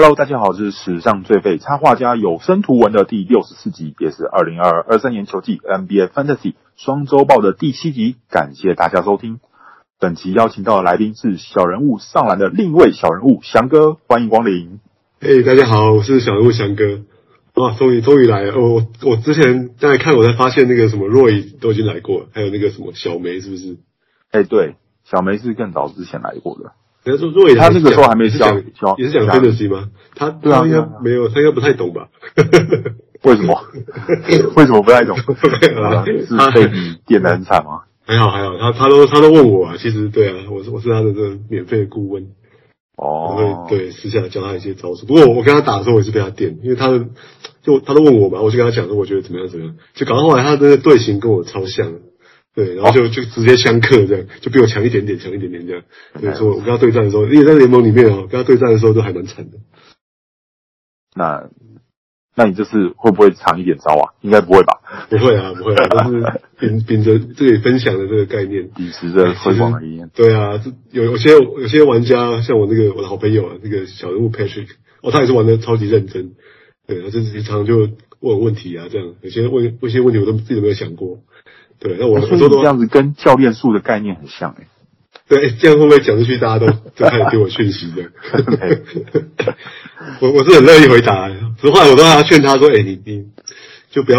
Hello，大家好，这是史上最废插画家有声图文的第六十四集，也是二零二二二三年球季 NBA Fantasy 双周报的第七集。感谢大家收听。本期邀请到的来宾是小人物上篮的另一位小人物翔哥，欢迎光临。嘿，大家好，我是小人物翔哥。哇，终于终于来了！哦、我我之前在看，我才发现那个什么 Roy 都已经来过了，还有那个什么小梅，是不是？哎，对，小梅是更早之前来过的。人家说若野他那个时候还没是讲，也是讲 fantasy 吗？他对啊，应该没有，他应该不太懂吧？为什么？为什么不太懂？是被你点的很惨吗？还好还好，他他都他都问我啊。其实对啊，我是我是他的这个免费的顾问哦。会对私下教他一些招数。不过我跟他打的时候，我也是被他电，因为他的就他都问我嘛，我就跟他讲说，我觉得怎么样怎么样，就搞到后来他的队形跟我超像。对，然后就就直接相克这样，就比我强一点点，强一点点这样。所以说我跟他对战的时候，因为在联盟里面哦，跟他对战的时候都还蛮惨的。那，那你这次会不会藏一点招啊？应该不会吧？不会啊，不会啊，都是 秉秉着这里分享的这个概念，秉持着辉煌的理念。对啊，这有有些有些玩家，像我那个我的好朋友啊，那个小人物 Patrick，哦，他也是玩的超级认真。对，他就是经常就问问题啊，这样有些问问一些问题，我都自己都没有想过。对，那我说这样子跟教练术的概念很像哎。对，这样会不会讲出去，大家都都开始给我讯息的？我我是很乐意回答，实话我都要劝他说：“哎，你你就不要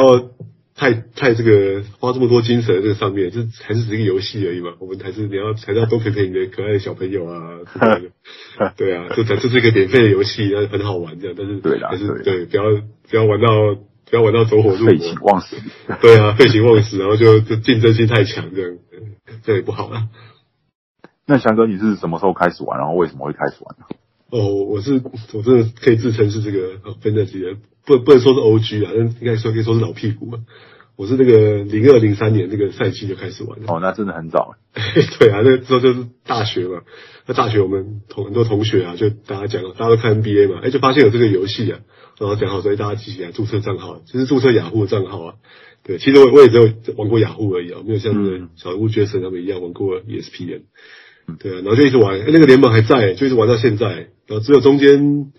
太太这个花这么多精神在这上面，这还是只是一个游戏而已嘛。我们还是你要还是要多陪陪你的可爱的小朋友啊。对啊，就这这是一个免费的游戏，很好玩这样。但是对啦，还是对，不要不要玩到。”不要玩到走火入魔，废寝忘食。对啊，废寝忘食，然后就就竞争性太强，这样这也不好啊。那翔哥，你是什么时候开始玩？然后为什么会开始玩呢？哦，我是我真的可以自称是这个 fantasy 的，不不能说是 OG 啊，但应该说可以说是老屁股啊。我是那个零二零三年那个赛季就开始玩的。哦，那真的很早。对啊，那个时候就是大学嘛。那大学我们同很多同学啊，就大家讲，大家都看 NBA 嘛，哎，就发现有这个游戏啊。然后讲好，所以大家记起来注册账号，就是注册雅虎的账号啊。对，其实我我也只有玩过雅虎而已啊，没有像那个小人物杰森他们一样玩过 ESPN。对啊，然后就一直玩，那个联盟还在，就一直玩到现在。然后只有中间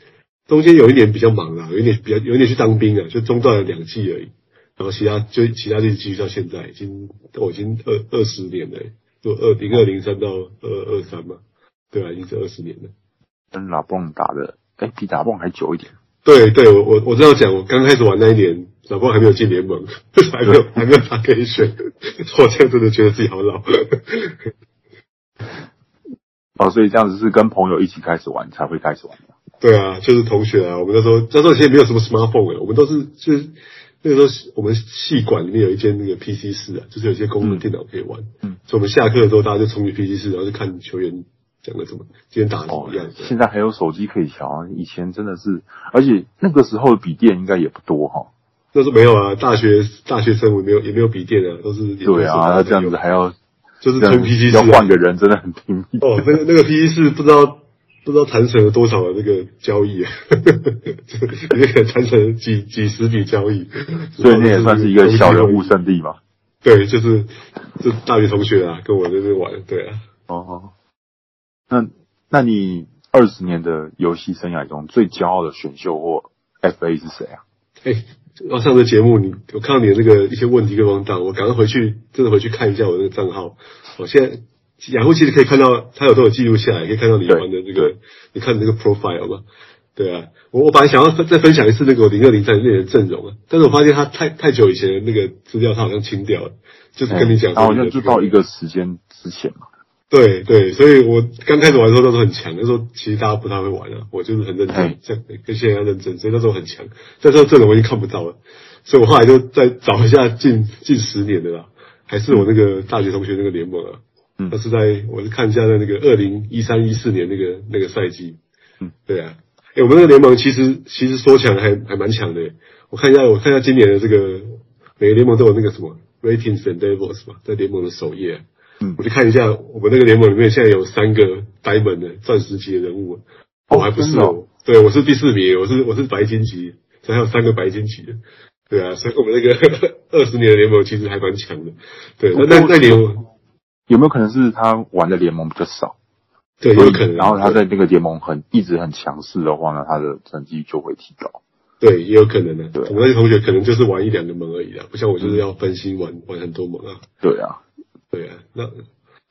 中间有一年比较忙啊，有一年比较有一年去当兵啊，就中断了两季而已。然后其他就其他就继续到现在，已经我已经二二十年了，就二零二零三到二二三嘛。对啊，已经是二十年了。跟拉蹦打的，哎，比打蹦还久一点。对对，我我我这样讲，我刚开始玩那一年，老婆还没有进联盟，还没有还没有他可以选，我现在真的觉得自己好老。哦，所以这样子是跟朋友一起开始玩才会开始玩的。对啊，就是同学啊，我们那时候那时候其实没有什么 smartphone 诶，我们都是就是那个时候我们系馆里面有一间那个 PC 室啊，就是有些公用电脑可以玩，嗯，所以我们下课的时候大家就冲去 PC 室，然后就看球员。讲的怎么？今天打的怎么样？哦、现在还有手机可以调啊！以前真的是，而且那个时候的笔电应该也不多哈。那是没有啊，大学大学生我没有也没有笔电啊，都是对啊，那这样子还要就是从 PC 要换个人，真的很拼命哦。那个那个 PC 是不知道不知道谈成了多少的那个交易啊，那个谈成几几十笔交易，所以那也算是一个小人物圣地嘛。对，就是就大学同学啊，跟我在这玩，对啊，哦。那，那你二十年的游戏生涯中最骄傲的选秀或 FA 是谁啊？哎、欸，我上个节目你，我看到你的那个一些问题跟文档，我赶快回去，真的回去看一下我那个账号。我现在雅虎其实可以看到，它有都有记录下来，可以看到你玩的那个，你看那个 profile 嘛。对啊，我我本来想要再分享一次那个零二零三年的阵容啊，但是我发现它太太久以前的那个资料，它好像清掉了，就是跟你讲，好像就到一个时间之前嘛。对对，所以我刚开始玩的时候都是很强，那时候其实大家不太会玩啊，我就是很认真，像跟现在一样认真，所以那时候很强。在这阵容我已经看不到了，所以我后来就再找一下近近十年的啦，还是我那个大学同学那个联盟啊，嗯，那是在我是看一下在那个二零一三一四年那个那个赛季，嗯，对啊，哎，我们那个联盟其实其实说强还还蛮强的，我看一下我看一下今年的这个每个联盟都有那个什么 ratings and levels 嘛，在联盟的首页。嗯，我去看一下，我们那个联盟里面现在有三个 Diamond 的钻石级的人物，我还不是哦，对，我是第四名，我是我是白金级，所以还有三个白金级的，对啊，所以我们那个 二十年的联盟其实还蛮强的，对，那那那联盟有没有可能是他玩的联盟比较少？对，有可能。然后他在那个联盟很一直很强势的话呢，他的成绩就会提高。对，也有可能的。对，我那些同学可能就是玩一两个门而已啦，不像我就是要分心玩玩很多门啊。对啊，对啊。那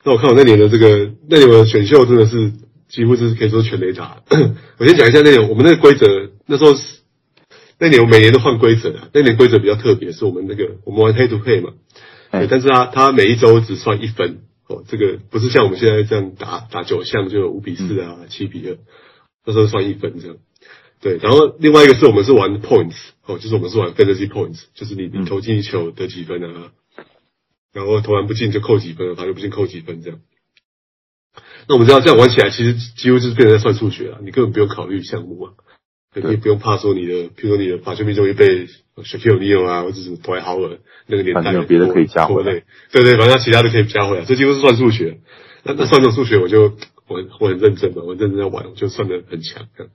那我看我那年的这个那年的选秀真的是几乎是可以说全垒打。我先讲一下那年我们那个规则，那时候那年我每年都换规则啊。那年规则比较特别，是我们那个我们玩 head to head 嘛，对，但是他他每一周只算一分。哦，这个不是像我们现在这样打打九项就有五比四啊，七、嗯、比二，那时候算一分这样。对，然后另外一个是我们是玩 points，哦，就是我们是玩 fantasy points，就是你你投进一球得几分啊，嗯、然后投篮不进就扣几分，罚球不进扣几分这样。那我们知道这样玩起来，其实几乎就是变成在算数学了，你根本不用考虑项目啊。你也不用怕说你的，譬如说你的罚球命中率被 Shaquille O'Neal 啊，或者是 Dwight Howard 那个年代，有别的可以加回来。对对，反正其他的可以加回来，这几乎是算数学。那那算这种数学，我就我我很认真嘛，我认真在玩，我就算的很强。对，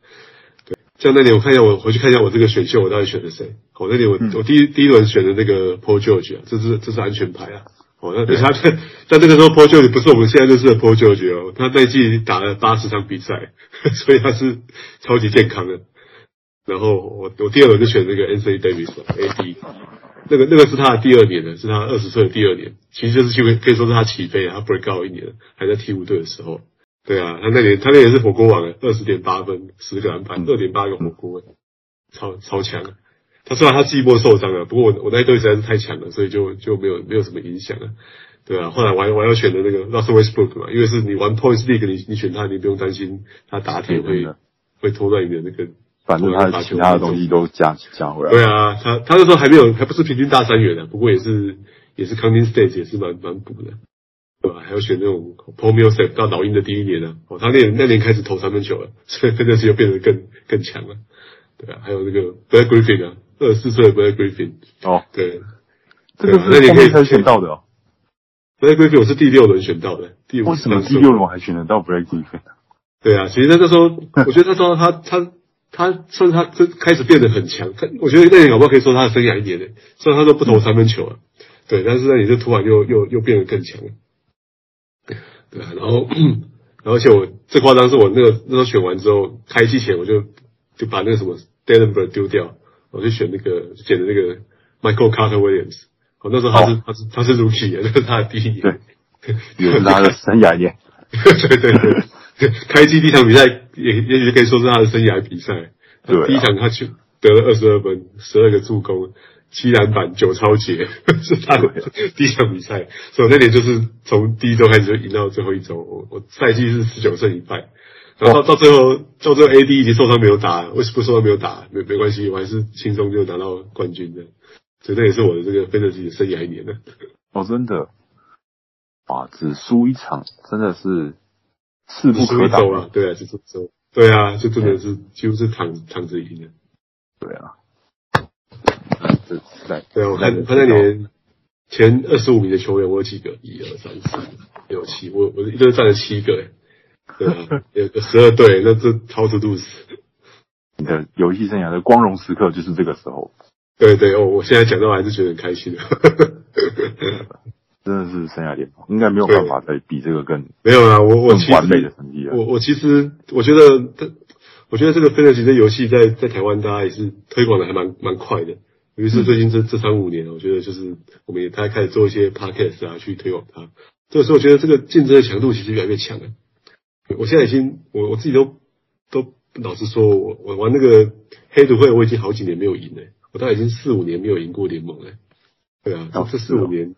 像那年我看一下，我回去看一下我这个选秀，我到底选的谁？我那年我我第一第一轮选的那个 Paul George 啊，这是这是安全牌啊。哦，那他在在那个时候 Paul George 不是我们现在认识的 Paul George 哦，他那一季打了八十场比赛，所以他是超级健康的。然后我我第二轮就选那个 Anthony Davis，AD，那个那个是他的第二年的，是他二十岁的第二年，其实就是机会可以说是他起飞，他 break out 一年，还在鹈鹕队的时候，对啊，他那年他那年是火锅王，二十点八分，十个篮板，二点八个火锅，超超强。他虽然他季末受伤了，不过我我那一队实在是太强了，所以就就没有没有什么影响了，对啊。后来我还我还要选的那个 Russell Westbrook 嘛，因为是你玩 Points League，你你选他，你不用担心他打铁会会拖断你的那个。反正他其他的东西都加加回来。对啊，他他那时候还没有，还不是平均大三元的，不过也是也是 counting stage 也是蛮蛮补的，对吧？还要选那种 Paul Millsap 到老鹰的第一年呢，哦，他那那年开始投三分球了，所以真的是又变得更更强了，对啊，还有那个 Blake Griffin 啊，二十四岁的 Blake Griffin 哦，对，这个是那年可以才选到的哦。Blake Griffin 我是第六轮选到的，第五。为什么第六轮我还选得到 Blake Griffin？对啊，其实那个时候 我觉得那时候他他。他算是他这开始变得很强，他我觉得那年搞不好可以说他的生涯一年呢。虽然他都不投三分球了，对，但是那你就突然又又又变得更强了，对啊，然后然后而且我最夸张是我那个那时候选完之后开机前我就就把那个什么 Delaware 丢掉，我就选那个捡的那个 Michael Carter Williams，我那时候他是、哦、他是他是 Rookie，那是他的第一年，对，也是他的生涯年，对对对。开机第一场比赛也也许可以说是他的生涯比赛。对、啊，第一场他去得了二十二分，十二个助攻，七篮板，九超截，是他们第一场比赛。所以我那年就是从第一周开始就赢到最后一周。我我赛季是十九胜一败，然后到到最后到最后 AD 已经受伤没有打，为什么受伤没有打？没没关系，我还是轻松就拿到冠军的。所以这也是我的这个 fantasy 的生涯一年了。哦，真的，哇，只输一场，真的是。势不可挡啊！对啊，就是说，对啊，就真的是几乎是躺躺着赢的。对啊，这在对啊，我看他那年前二十五名的球员，我有几个？一二三四六七，我我一个占了七个，对啊，有个十二队，那这超出肚子。你的游戏生涯的光荣时刻就是这个时候。对对哦，我现在讲到还是觉得很开心的。真的是生涯巅峰，应该没有办法再比这个更没有啦。我我完美的成绩啊！我我其实我觉得，我觉得这个 fantasy 的游戏在在台湾大家也是推广的还蛮蛮快的。尤其是最近这这三五年，我觉得就是我们也大家开始做一些 podcast 啊，去推广它。这个时候，我觉得这个竞争的强度其实越来越强了。我现在已经，我我自己都都老实说，我我玩那个黑土会，我已经好几年没有赢了。我大概已经四五年没有赢过联盟了。对啊，这这四五年。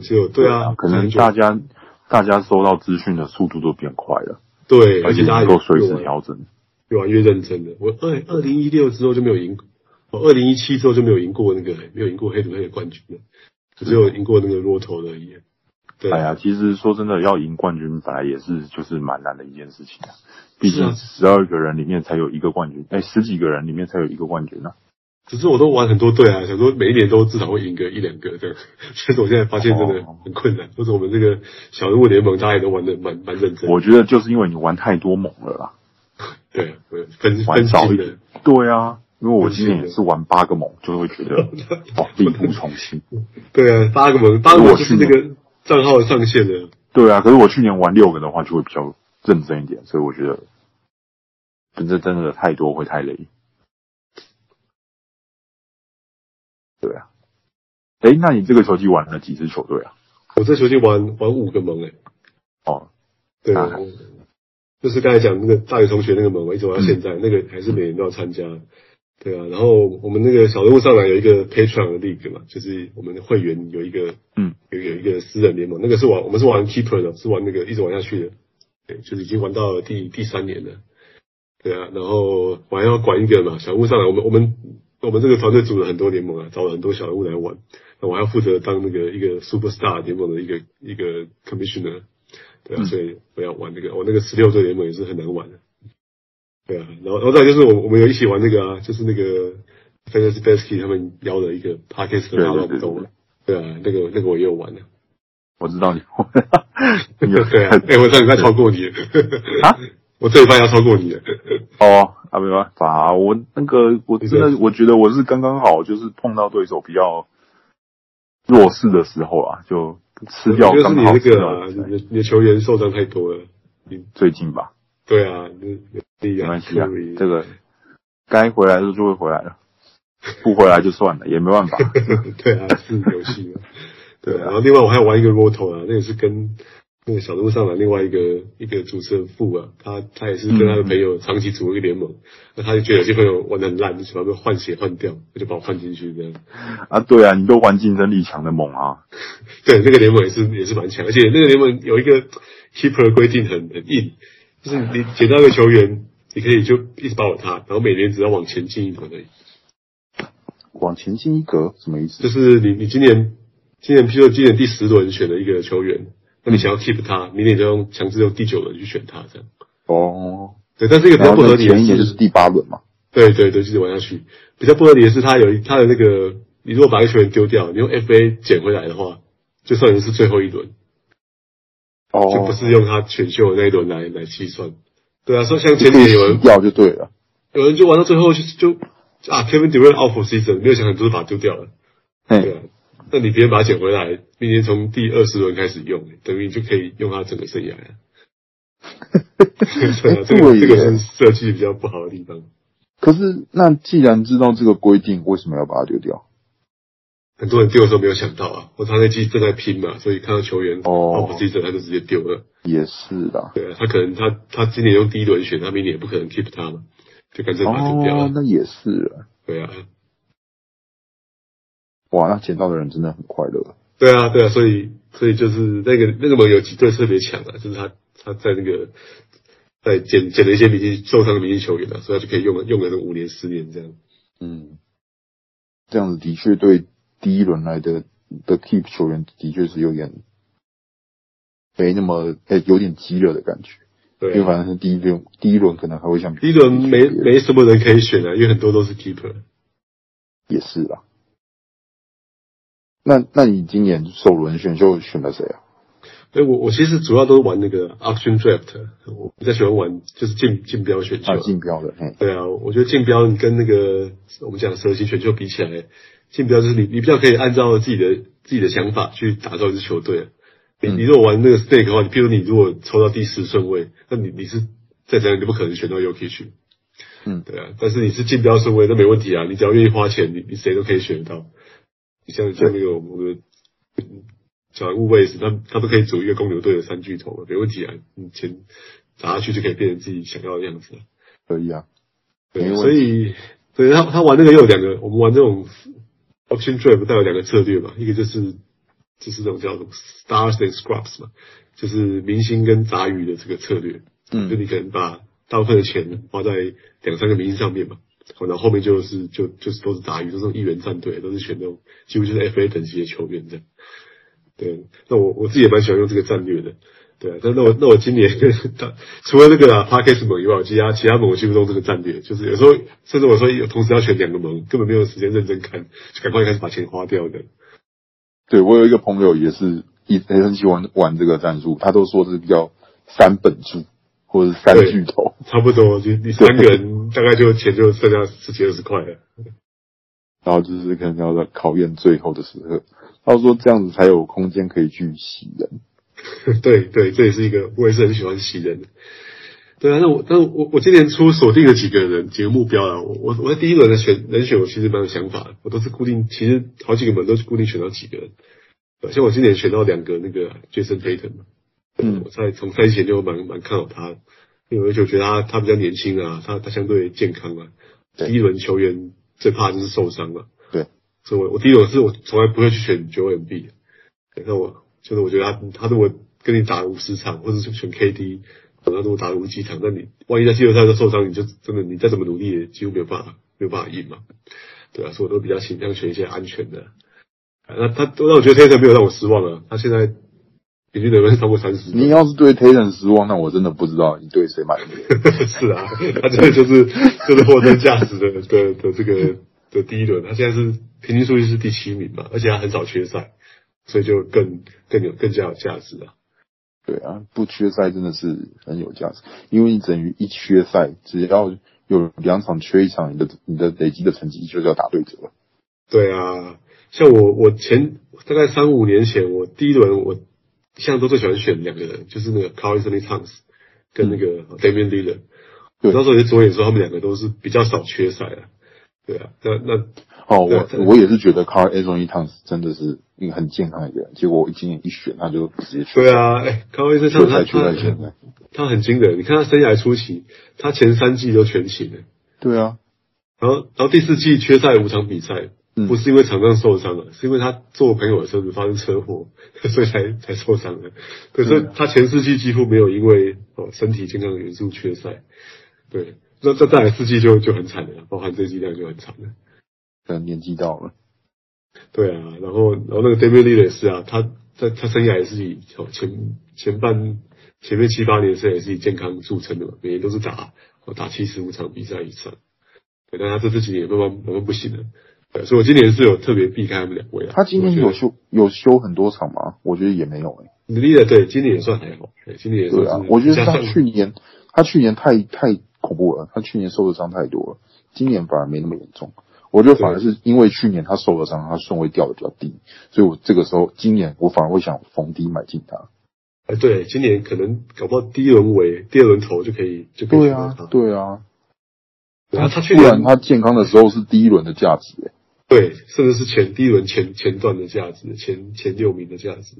就对啊，可能大家大家收到资讯的速度都变快了，对，而且大家能够随时调整，越玩越认真了。我二二零一六之后就没有赢，我二零一七之后就没有赢过那个没有赢过黑土黑的冠军了，只有赢过那个骆驼而已。对，哎呀，其实说真的，要赢冠军本来也是就是蛮难的一件事情啊，毕竟十二个人里面才有一个冠军，哎，十几个人里面才有一个冠军呢。只是我都玩很多队啊，想说每一年都至少会赢个一两个这样，但是我现在发现真的很困难。或者我们这个小人物联盟，大家也都玩的蛮蛮认真。我觉得就是因为你玩太多猛了啦。对，分分少一点。对啊，因为我今年也是玩八个盟，就会觉得 哦，力不从心。对啊，八个盟，八个盟就是那个账号上限的。对啊，可是我去年玩六个的话，就会比较认真一点，所以我觉得真的真的太多会太累。对啊，哎，那你这个球季玩了几支球队啊？我这球季玩玩五个盟诶。哦，对啊，就是刚才讲那个大学同学那个盟，我一直玩到现在，嗯、那个还是每年都要参加。对啊，然后我们那个小人物上来有一个 Patreon 的 League 嘛，就是我们的会员有一个，嗯，有有一个私人联盟，那个是玩我们是玩 Keeper 的，是玩那个一直玩下去的，对，就是已经玩到了第第三年了。对啊，然后我还要管一个嘛，小人物上来，我们我们我们这个团队组了很多联盟啊，找了很多小人物来玩，那我还要负责当那个一个 Superstar 联盟的一个一个 Commissioner，对啊，所以我要玩那个，我那个十六队联盟也是很难玩的。对啊，然后然后再就是我我们有一起玩那个啊，就是那个 Fantasy Basket 他们邀的一个 Podcast 的活动，对啊，那个那个我也有玩的，我知道你，对啊，哎，我这礼拜超过你。啊，我这礼拜要超过你。了，哦，啊没办法，我那个我真的我觉得我是刚刚好，就是碰到对手比较弱势的时候啊，就吃掉刚好吃掉，你的你的球员受伤太多了，最近吧。对啊，没关系啊，这个该回来的就会回来了，不回来就算了，也没办法。对啊，是游戏嘛。对啊，然后另外我还要玩一个 Roto 啊，那也是跟那个小路上的另外一个一个主持人富啊，他他也是跟他的朋友长期组一个联盟，那、嗯、他就觉得有些朋友玩的很烂，就喜欢被换血换掉，他就把我换进去这样。啊，对啊，你都玩竞争力强的盟啊。对，那个联盟也是也是蛮强，而且那个联盟有一个 Keeper 规定很很硬。就是你捡到一个球员，你可以就一直保有他，然后每年只要往前进一格而已。往前进一格什么意思？就是你你今年今年譬如说今年第十轮选了一个球员，那你想要 keep 他，明年就用强制用第九轮去选他这样。哦，对，但是一个比较不合理的是，前一年就是第八轮嘛。对对对，继续玩下去。比较不合理的是，他有他的那个，你如果把一个球员丢掉，你用 FA 捡回来的话，就算你是最后一轮。哦，就不是用他选秀的那一轮来来计算，对啊，说像前几年有人掉就对了，有人就玩到最后就就啊，Kevin Durant out for season，没有想很多就把它丢掉了，对啊，那你别人把它捡回来，明年从第二十轮开始用，等于你就可以用它整个生涯了。对啊，这个这个是设计比较不好的地方。可是那既然知道这个规定，为什么要把它丢掉？很多人丢的时候没有想到啊，或他那季正在拼嘛，所以看到球员哦，不记得他就直接丢了。也是的，对啊，他可能他他今年用第一轮选，他明年也不可能 keep 他嘛，就干脆把他丢掉了。哦，那也是啊，对啊。哇，那捡到的人真的很快乐。对啊，对啊，所以所以就是那个那个盟友几队特别强啊，就是他他在那个在捡捡了一些明星受伤的明星球员啊，所以他就可以用了用了那五年十年这样。嗯，这样子的确对。第一轮来的的 keep 球员的确是有点没那么诶、欸，有点激烈的感觉。对、啊，因为反正是第一轮，第一轮可能还会像第一轮没没什么人可以选啊，因为很多都是 keeper。也是啊。那那你今年首轮选秀选了谁啊？哎，我我其实主要都是玩那个 auction draft，我比较喜欢玩就是竞竞标选秀。啊，竞标的，嗯，对啊，我觉得竞标跟那个我们讲蛇形选秀比起来。竞标就是你，你比较可以按照自己的自己的想法去打造一支球队。你你如果玩那个 stake 的话，你譬如你如果抽到第十顺位，那你你是再怎样你不可能选到 Jokic 去。嗯，对啊。但是你是竞标顺位，那没问题啊，你只要愿意花钱，你你谁都可以选得到。你像像那个我们的小人物卫士，他他都可以组一个公牛队的三巨头，没问题啊。你钱砸下去就可以变成自己想要的样子。可以啊。对，所以对他他玩那个又有两个，我们玩这种。Auction Draft 带有两个策略嘛，一个就是就是这种叫做 Stars and Scrubs 嘛，就是明星跟杂鱼的这个策略。嗯，就你可能把大部分的钱花在两三个明星上面嘛，然后后面就是就就是都是杂鱼，都是一员战队，都是选那种几乎就是 FA 等级的球员这样。对，那我我自己也蛮喜欢用这个战略的。对啊，但那我那我今年他除了那个啊 Podcast 盟以外，其他其他盟我心目中这个战略，就是有时候甚至我说有同时要选两个盟，根本没有时间认真看，就赶快开始把钱花掉的。对，我有一个朋友也是一也很喜欢玩这个战术，他都说是比较三本柱或者是三巨头，差不多就你三个人大概就钱就剩下十几二十块了。然后就是可能要在考验最后的时刻，他说这样子才有空间可以去洗人。对对，这也是一个我也是很喜欢洗人的。对啊，那我那我我今年初锁定了几个人几个目标啊，我我我在第一轮的选人选，我其实蛮有想法的，我都是固定，其实好几个门都是固定选到几个人。像我今年选到两个那个 Jason Tatum 嘛，嗯，我在从赛前就蛮蛮看好他，因为就觉得他他比较年轻啊，他他相对健康啊。第一轮球员最怕就是受伤嘛，对，所以我我第一轮是我从来不会去选 Joel Embiid，那我就是我觉得他他如果跟你打五十场，或者是选 KD。等他如果打了无几场，那你万一在季后赛都受伤，你就真的你再怎么努力也几乎没有办法没有办法赢嘛，对啊，所以我都比较倾向选一些安全的。那他都让我觉得 Tatum 没有让我失望啊，他现在平均得分超过三十。你要是对 Tatum 失望，那我真的不知道你对谁满意。是啊，他这个就是就是货真价实的的的这个的第一轮，他现在是平均数据是第七名嘛，而且他很少缺赛，所以就更更有更加有价值啊。对啊，不缺赛真的是很有价值，因为你等于一缺赛，只要有两场缺一场，你的你的累积的成绩就是要打对折。对啊，像我我前大概三五年前，我第一轮我现在都最喜欢选两个人，就是那个 Carl Anthony Towns 跟那个 Damian Lillard。对，到时候也左眼说他们两个都是比较少缺赛啊。对啊，那那。哦，我我也是觉得 Carl Anthony Towns 真的是一个很健康的一个人，结果我今年一选他就直接去。对啊，哎，Karl-Anthony Towns 他他他很惊人，你看他生涯初期，他前三季都全勤的。对啊，然后然后第四季缺赛五场比赛，不是因为场上受伤了，是因为他坐朋友的车子发生车祸，所以才才受伤的。可是他前四季几乎没有因为哦身体健康的元素缺赛。对，那这再来四季就就很惨了，包含这季量就很惨了。可能年纪到了，对啊，然后然后那个 Damian Lillard 也是啊，他在他生涯也是以前前半前面七八年生涯也是以健康著称的嘛，每年都是打打七十五场比赛以上，对，但他这这几年慢慢慢慢不行了，对，所以我今年是有特别避开他们两位啊。他今年有休有休很多场吗？我觉得也没有诶、欸。Lillard 对，今年也算还好，对，今年也算是对啊。我觉得他去年他去年太太恐怖了，他去年受的伤太多了，今年反而没那么严重。我觉得反而是因为去年他受了伤，他顺位掉的比较低，所以我这个时候今年我反而会想逢低买进他。哎，对，今年可能搞不好第一轮尾、第二轮头就可以就可以。对啊，对啊。他他去年他健康的时候是第一轮的价值，哎，对，甚至是前第一轮前前段的价值，前前六名的价值。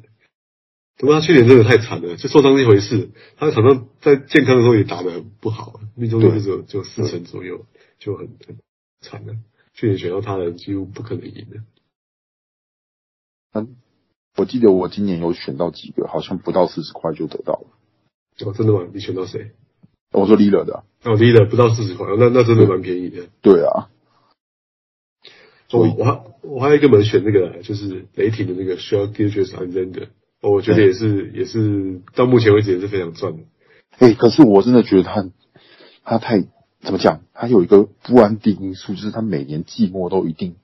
不过他去年真的太惨了，就受伤是一回事，他在场上在健康的时候也打得很不好，命中率只有就四成左右，就很很惨了。去年选到他的人几乎不可能赢的。嗯，我记得我今年有选到几个，好像不到四十块就得到了。哦，真的吗？你选到谁？我说 Lillard 的。哦，Lillard 不到四十块，那那真的蛮便宜的。对啊。我我还我还有一个门选那个，就是雷霆的那个 Shai Gilgeous-Alexander 哦，我觉得也是也是到目前为止也是非常赚的。哎、欸，可是我真的觉得他他太。怎么讲？它有一个不安定因素，就是他每年季末都一定，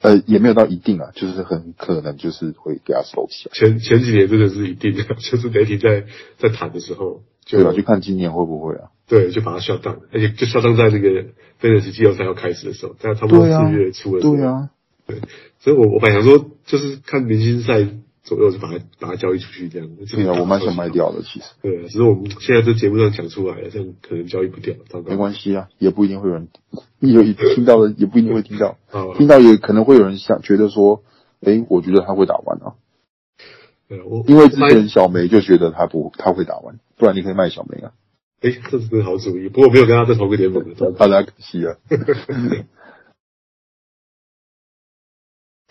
呃，也没有到一定啊，就是很可能就是会给他收起来。前前几年真的是一定的，就是媒体在在谈的时候，就对啊，就看今年会不会啊？对，就把它 shut down，而且就 shut down 在那个分时季后赛要开始的时候，在差不多四月初的时候。对啊，对，所以我我本来想说，就是看明星赛。左右就把它把它交易出去这样子。对啊，我蛮想卖掉的，其实。对啊，只是我们现在在节目上讲出来了，这样可能交易不掉。没关系啊，也不一定会有人，有听到的也不一定会听到，听到也可能会有人想觉得说，哎，我觉得他会打完啊。对，我因为之前小梅就觉得他不他会打完，不然你可以卖小梅啊。哎，这是个好主意，不过我没有跟他在同一个联盟的，大家可惜了。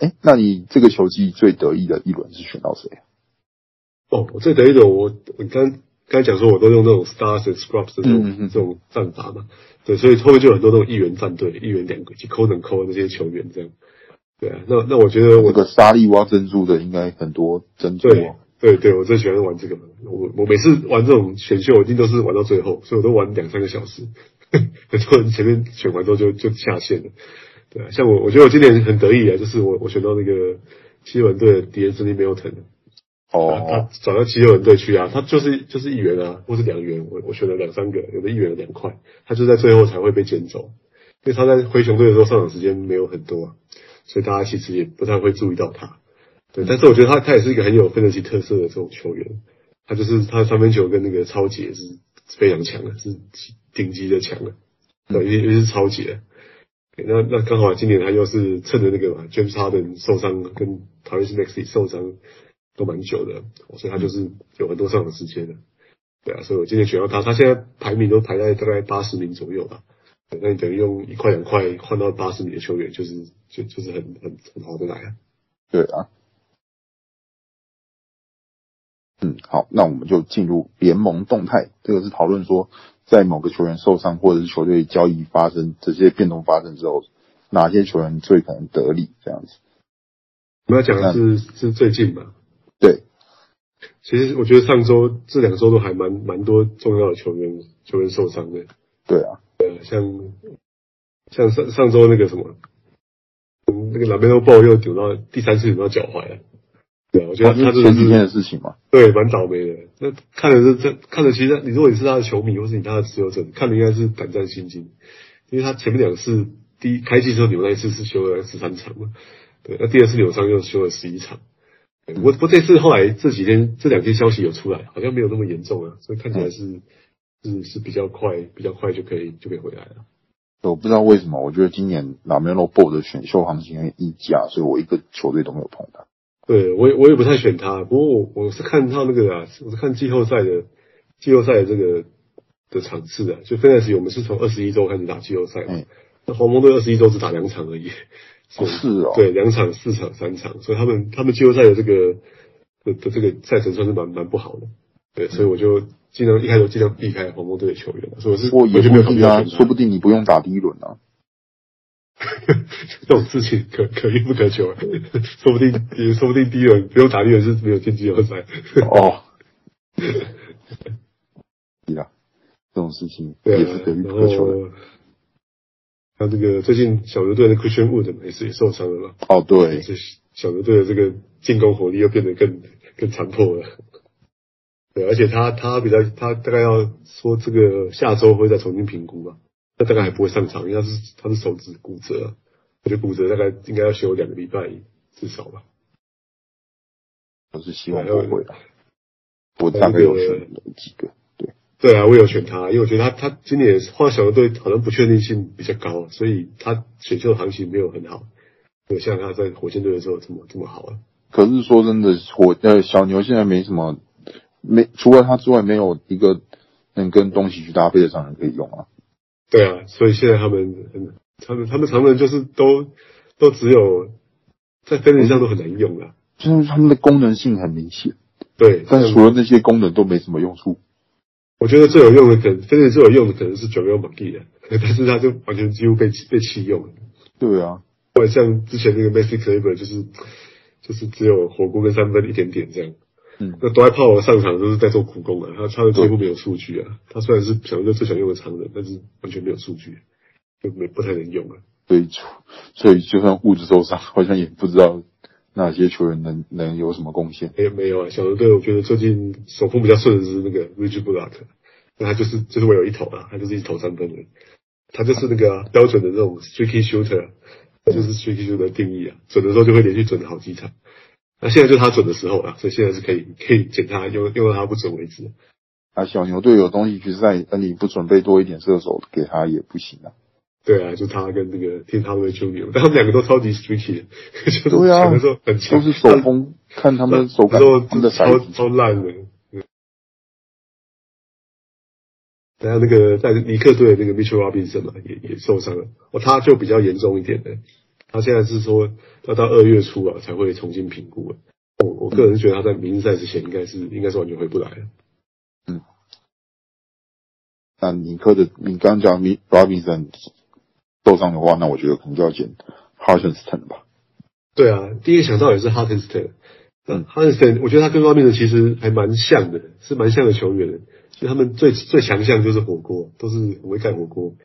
哎，那你这个球季最得意的一轮是选到谁？哦，我最得意的，我我刚刚才讲说，我都用那种 stars and scrubs 的这种、嗯、这种战法嘛，对，所以后面就有很多那种一员战队、一员两个，去抠能抠那些球员这样。对啊，那那我觉得我这个沙粒挖珍珠的应该很多珍珠。对对对，我最喜欢玩这个嘛，我我每次玩这种选秀，我一定都是玩到最后，所以我都玩两三个小时，很多人前面选完之后就就下线了。对啊，像我，我觉得我今年很得意啊，就是我我选到那个七六人队的 De'Anthony Melton 哦，他转到七六人队去啊，他就是就是一员啊，或是两员，我我选了两三个，有的一员两块，他就在最后才会被捡走，因为他在灰熊队的时候上场时间没有很多，啊，所以大家其实也不太会注意到他。对，但是我觉得他他也是一个很有分析特色的这种球员，他就是他的三分球跟那个抄截是非常强的，是顶级的强的，对，因为是抄截。那那刚好今年他又是趁着那个嘛，James Harden 受伤跟 Tyrese Maxey 受伤都蛮久的，所以他就是有很多上场时间的。对啊，所以我今天选到他，他现在排名都排在大概八十名左右吧。那你等于用一块两块换到八十名的球员，就是就就是很很很好的来啊。对啊。嗯，好，那我们就进入联盟动态。这个是讨论说，在某个球员受伤或者是球队交易发生这些变动发生之后，哪些球员最可能得利？这样子。我们要讲的是是最近吧？对。其实我觉得上周这两周都还蛮蛮多重要的球员球员受伤的。对啊，呃，像像上上周那个什么，那个 LaMelo Ball 又扭到第三次扭到脚踝了。对，我觉得他这是前几天的事情嘛。对，蛮倒霉的。那看的是这看的，其实你如果你是他的球迷，或是你他的持有者，看的应该是胆战心惊，因为他前面两次第一开季之后扭那一次是休了十三场嘛，对，那第二次扭伤又休了十一场。不过不这次后来这几天这两天消息有出来，好像没有那么严重啊，所以看起来是、嗯、是是比较快，比较快就可以就可以回来了。我不知道为什么，我觉得今年 LaMelo Ball 的选秀行情很溢价，所以我一个球队都没有碰他。对，我也我也不太选他，不过我我是看他那个啊，我是看季后赛的季后赛的这个的场次啊，就 Fantasy 我们是从二十一周开始打季后赛，嗯，那黄蜂队二十一周只打两场而已。是，是哦，对，两场、四场、三场，所以他们他们季后赛的这个的的这个赛程算是蛮蛮不好的，对，所以我就尽量一开始尽量避开黄蜂队的球员，所以我是我也不定啊，说不定你不用打第一轮啊，这种事情可可遇不可求，说不定也说不定第一轮不用打第一轮是没有进季后赛哦，对啊，这种事情也是可遇不可求的。他这个最近小牛队的 Christian Wood 也是也受伤了嘛？哦，对，是小牛队的这个进攻火力又变得更更残破了。对，而且他他比较他大概要说这个下周会再重新评估嘛，那大概还不会上场，因为他是他是手指骨折，我觉得骨折大概应该要休两个礼拜至少吧。我是希望不会的，我大概有选几个。对对啊，我有选他，因为我觉得他他今年换小牛队好像不确定性比较高，所以他选秀的行情没有很好，没有像他在火箭队的时候这么这么好啊。可是说真的，火呃小牛现在没什么，没除了他之外，没有一个能跟东西去搭配的上人可以用啊。对啊，所以现在他们他们他们常人就是都都只有在分类上都很难用啊，就是他们的功能性很明显，对，但除了那些功能都没什么用处。我觉得最有用的可能，真的最有用的可能是 JaVale McGee 的，但是他就完全几乎被被弃用了。对啊，或者像之前那个 basic level 就是就是只有火锅跟三分一点点这样。嗯，那 Dwight Powell 上场都是在做苦工啊，他他的几乎没有数据啊。他虽然是小牛最想用的长人，但是完全没有数据，就没不太能用啊。对，所以就算物质受伤，好像也不知道。哪些球员能能有什么贡献？没有没有啊，小牛队我觉得最近手风比较顺的是那个 Rich Bullock，那他就是就是我有一投啊，他就是一投三分的，他就是那个、啊、标准的那种 streaky shooter，他就是 streaky shooter 的定义啊，准的时候就会连续准好几场。那现在就是他准的时候了，所以现在是可以可以捡他用用到他不准为止。啊，小牛队有东西决赛，那你不准备多一点射手给他也不行啊。对啊，就他跟那个 Tim Hardaway Jr.，但他们两个都超级 streaky，就是抢的时候很强，都是手风，看他们手感，他们的超超烂的。然后那个在尼克队的那个 Mitchell Robinson 嘛，也也受伤了。哦，他就比较严重一点的，他现在是说要到二月初啊才会重新评估。我我个人觉得他在明日赛之前应该是应该是完全回不来了。嗯，那尼克的你刚刚讲 Robinson。受伤的话，那我觉得可能就要捡 Hartenstein 吧。对啊，第一个想到也是 Hartenstein。嗯，Hartenstein，我觉得他跟 Robinson 其实还蛮像的，是蛮像的球员的。其实他们最最强项就是火锅，都是很会干火锅。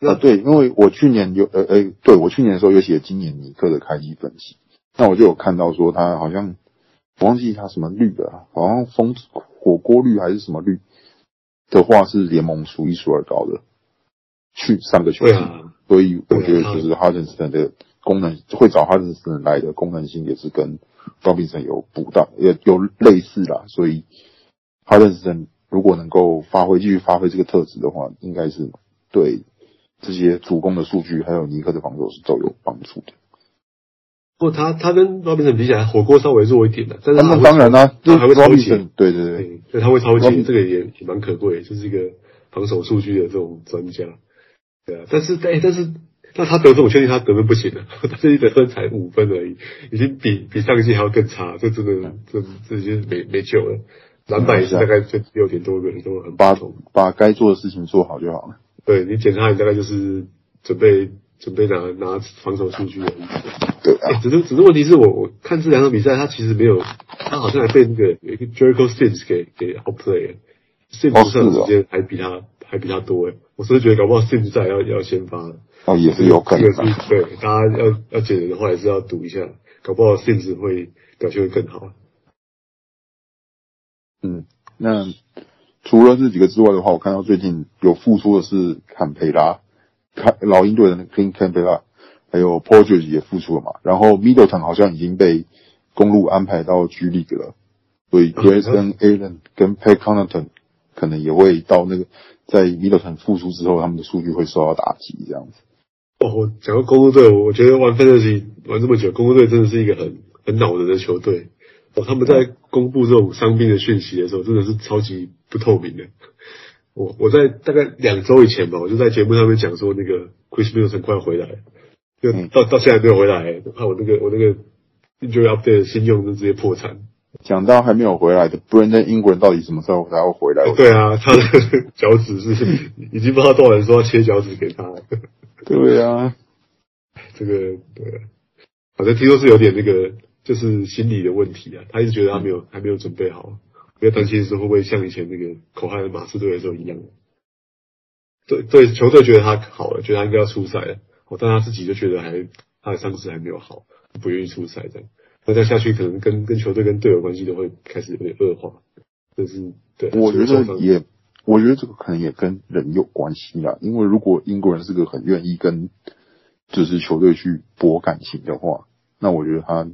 啊，对，因为我去年有呃呃，对我去年的时候有写今年尼克的开机分析，那我就有看到说他好像我忘记他什么绿了，好像风火锅绿还是什么绿的话是联盟数一数二高的。去上个球季。所以我觉得就是哈登斯顿的功能会找哈登斯顿来的功能性也是跟 Robinson 有补到，也有类似啦。所以哈登森如果能够发挥继续发挥这个特质的话，应该是对这些主攻的数据还有尼克的防守是都有帮助的。不，他他跟罗宾森比起来，火锅稍微弱一点的，但是他当然啦、啊，他还会超前，对对对，对，他会超前，这个也也蛮可贵，就是一个防守数据的这种专家。对啊，但是哎，但是那他得分，我确定他得分不行了，他这一得分才五分而已，已经比比上一季还要更差，这真的这这已经没没救了。篮板也是大概就六点多个人都很把把该做的事情做好就好了。对，你检查你大概就是准备准备拿拿防守数据而已。对啊，只是只是问题是我我看这两场比赛，他其实没有，他好像还被那个有一个 Jericho Sims 给给 outplay 了，Sims 上的时间还比他、哦、还比他多诶，我甚至觉得搞不好 Sims 在要要先发的哦，也是有可能，对，大家要要解人的话，还是要赌一下，搞不好 Sims 会表现会更好。嗯，那除了这几个之外的话，我看到最近有复出的是坎培拉，看老鹰队的那个 Clint Capela。还有 Porter 也复出了嘛，然后 Middleton 好像已经被公路安排到 G League 了，所以 Grayson Allen 跟 Pat Connaughton 可能也会到那个在 Middleton 复出之后，他们的数据会受到打击这样子。哦，我讲到公路队，我觉得玩 Fantasy 玩这么久，公路队真的是一个很很恼人的球队。哦，他们在公布这种伤病的讯息的时候，真的是超级不透明的。我我在大概两周以前吧，我就在节目上面讲说，那个 Chris Middleton 快要回来。就到到现在没有回来，怕我那个我那个 injury update 的信用就直接破产。讲到还没有回来的 Brandon Ingram 到底什么时候才会回来？哦、对啊，他的脚趾是已经不知道多少人说要切脚趾给他了。对啊，这个对，好像听说是有点那个就是心理的问题啊，他一直觉得他没有还没有准备好，比较担心是会不会像以前那个口嗨的马刺队的时候一样。对对，球队觉得他好了，觉得他应该要出赛了。哦，但他自己就觉得还他的伤势还没有好，不愿意出赛这样。那再下去可能跟跟球队跟队友关系都会开始有点恶化。这是对，我觉得也，我觉得这个可能也跟人有关系啦。因为如果英国人是个很愿意跟就是球队去搏感情的话，那我觉得他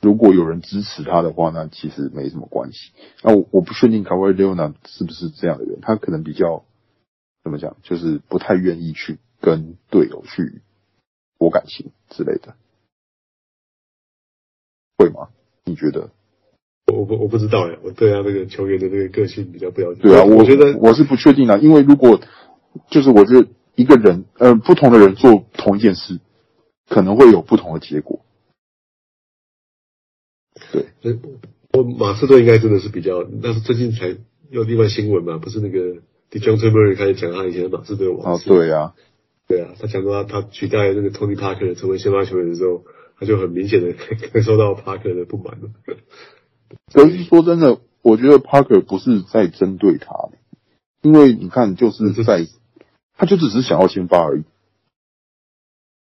如果有人支持他的话，那其实没什么关系。那我我不确定卡瓦伊·列奥纳是不是这样的人，他可能比较怎么讲，就是不太愿意去。跟队友去博感情之类的，会吗？你觉得？我不我不知道哎，我对他这个球员的这个个性比较不了解。对啊，我觉得我是不确定的，因为如果就是我觉得一个人呃不同的人做同一件事，可能会有不同的结果。对，我马刺队应该真的是比较，但是最近才有另外新闻嘛，不是那个 Dejounte Murray 开始讲他以前的马刺队往事。哦，对啊。对啊，他讲到他他取代那个 Tony Parker 成为先发球员的时候，他就很明显的 感受到 Parker 的不满了。可是说真的，我觉得 Parker 不是在针对他，因为你看，就是在，他就只是想要先发而已。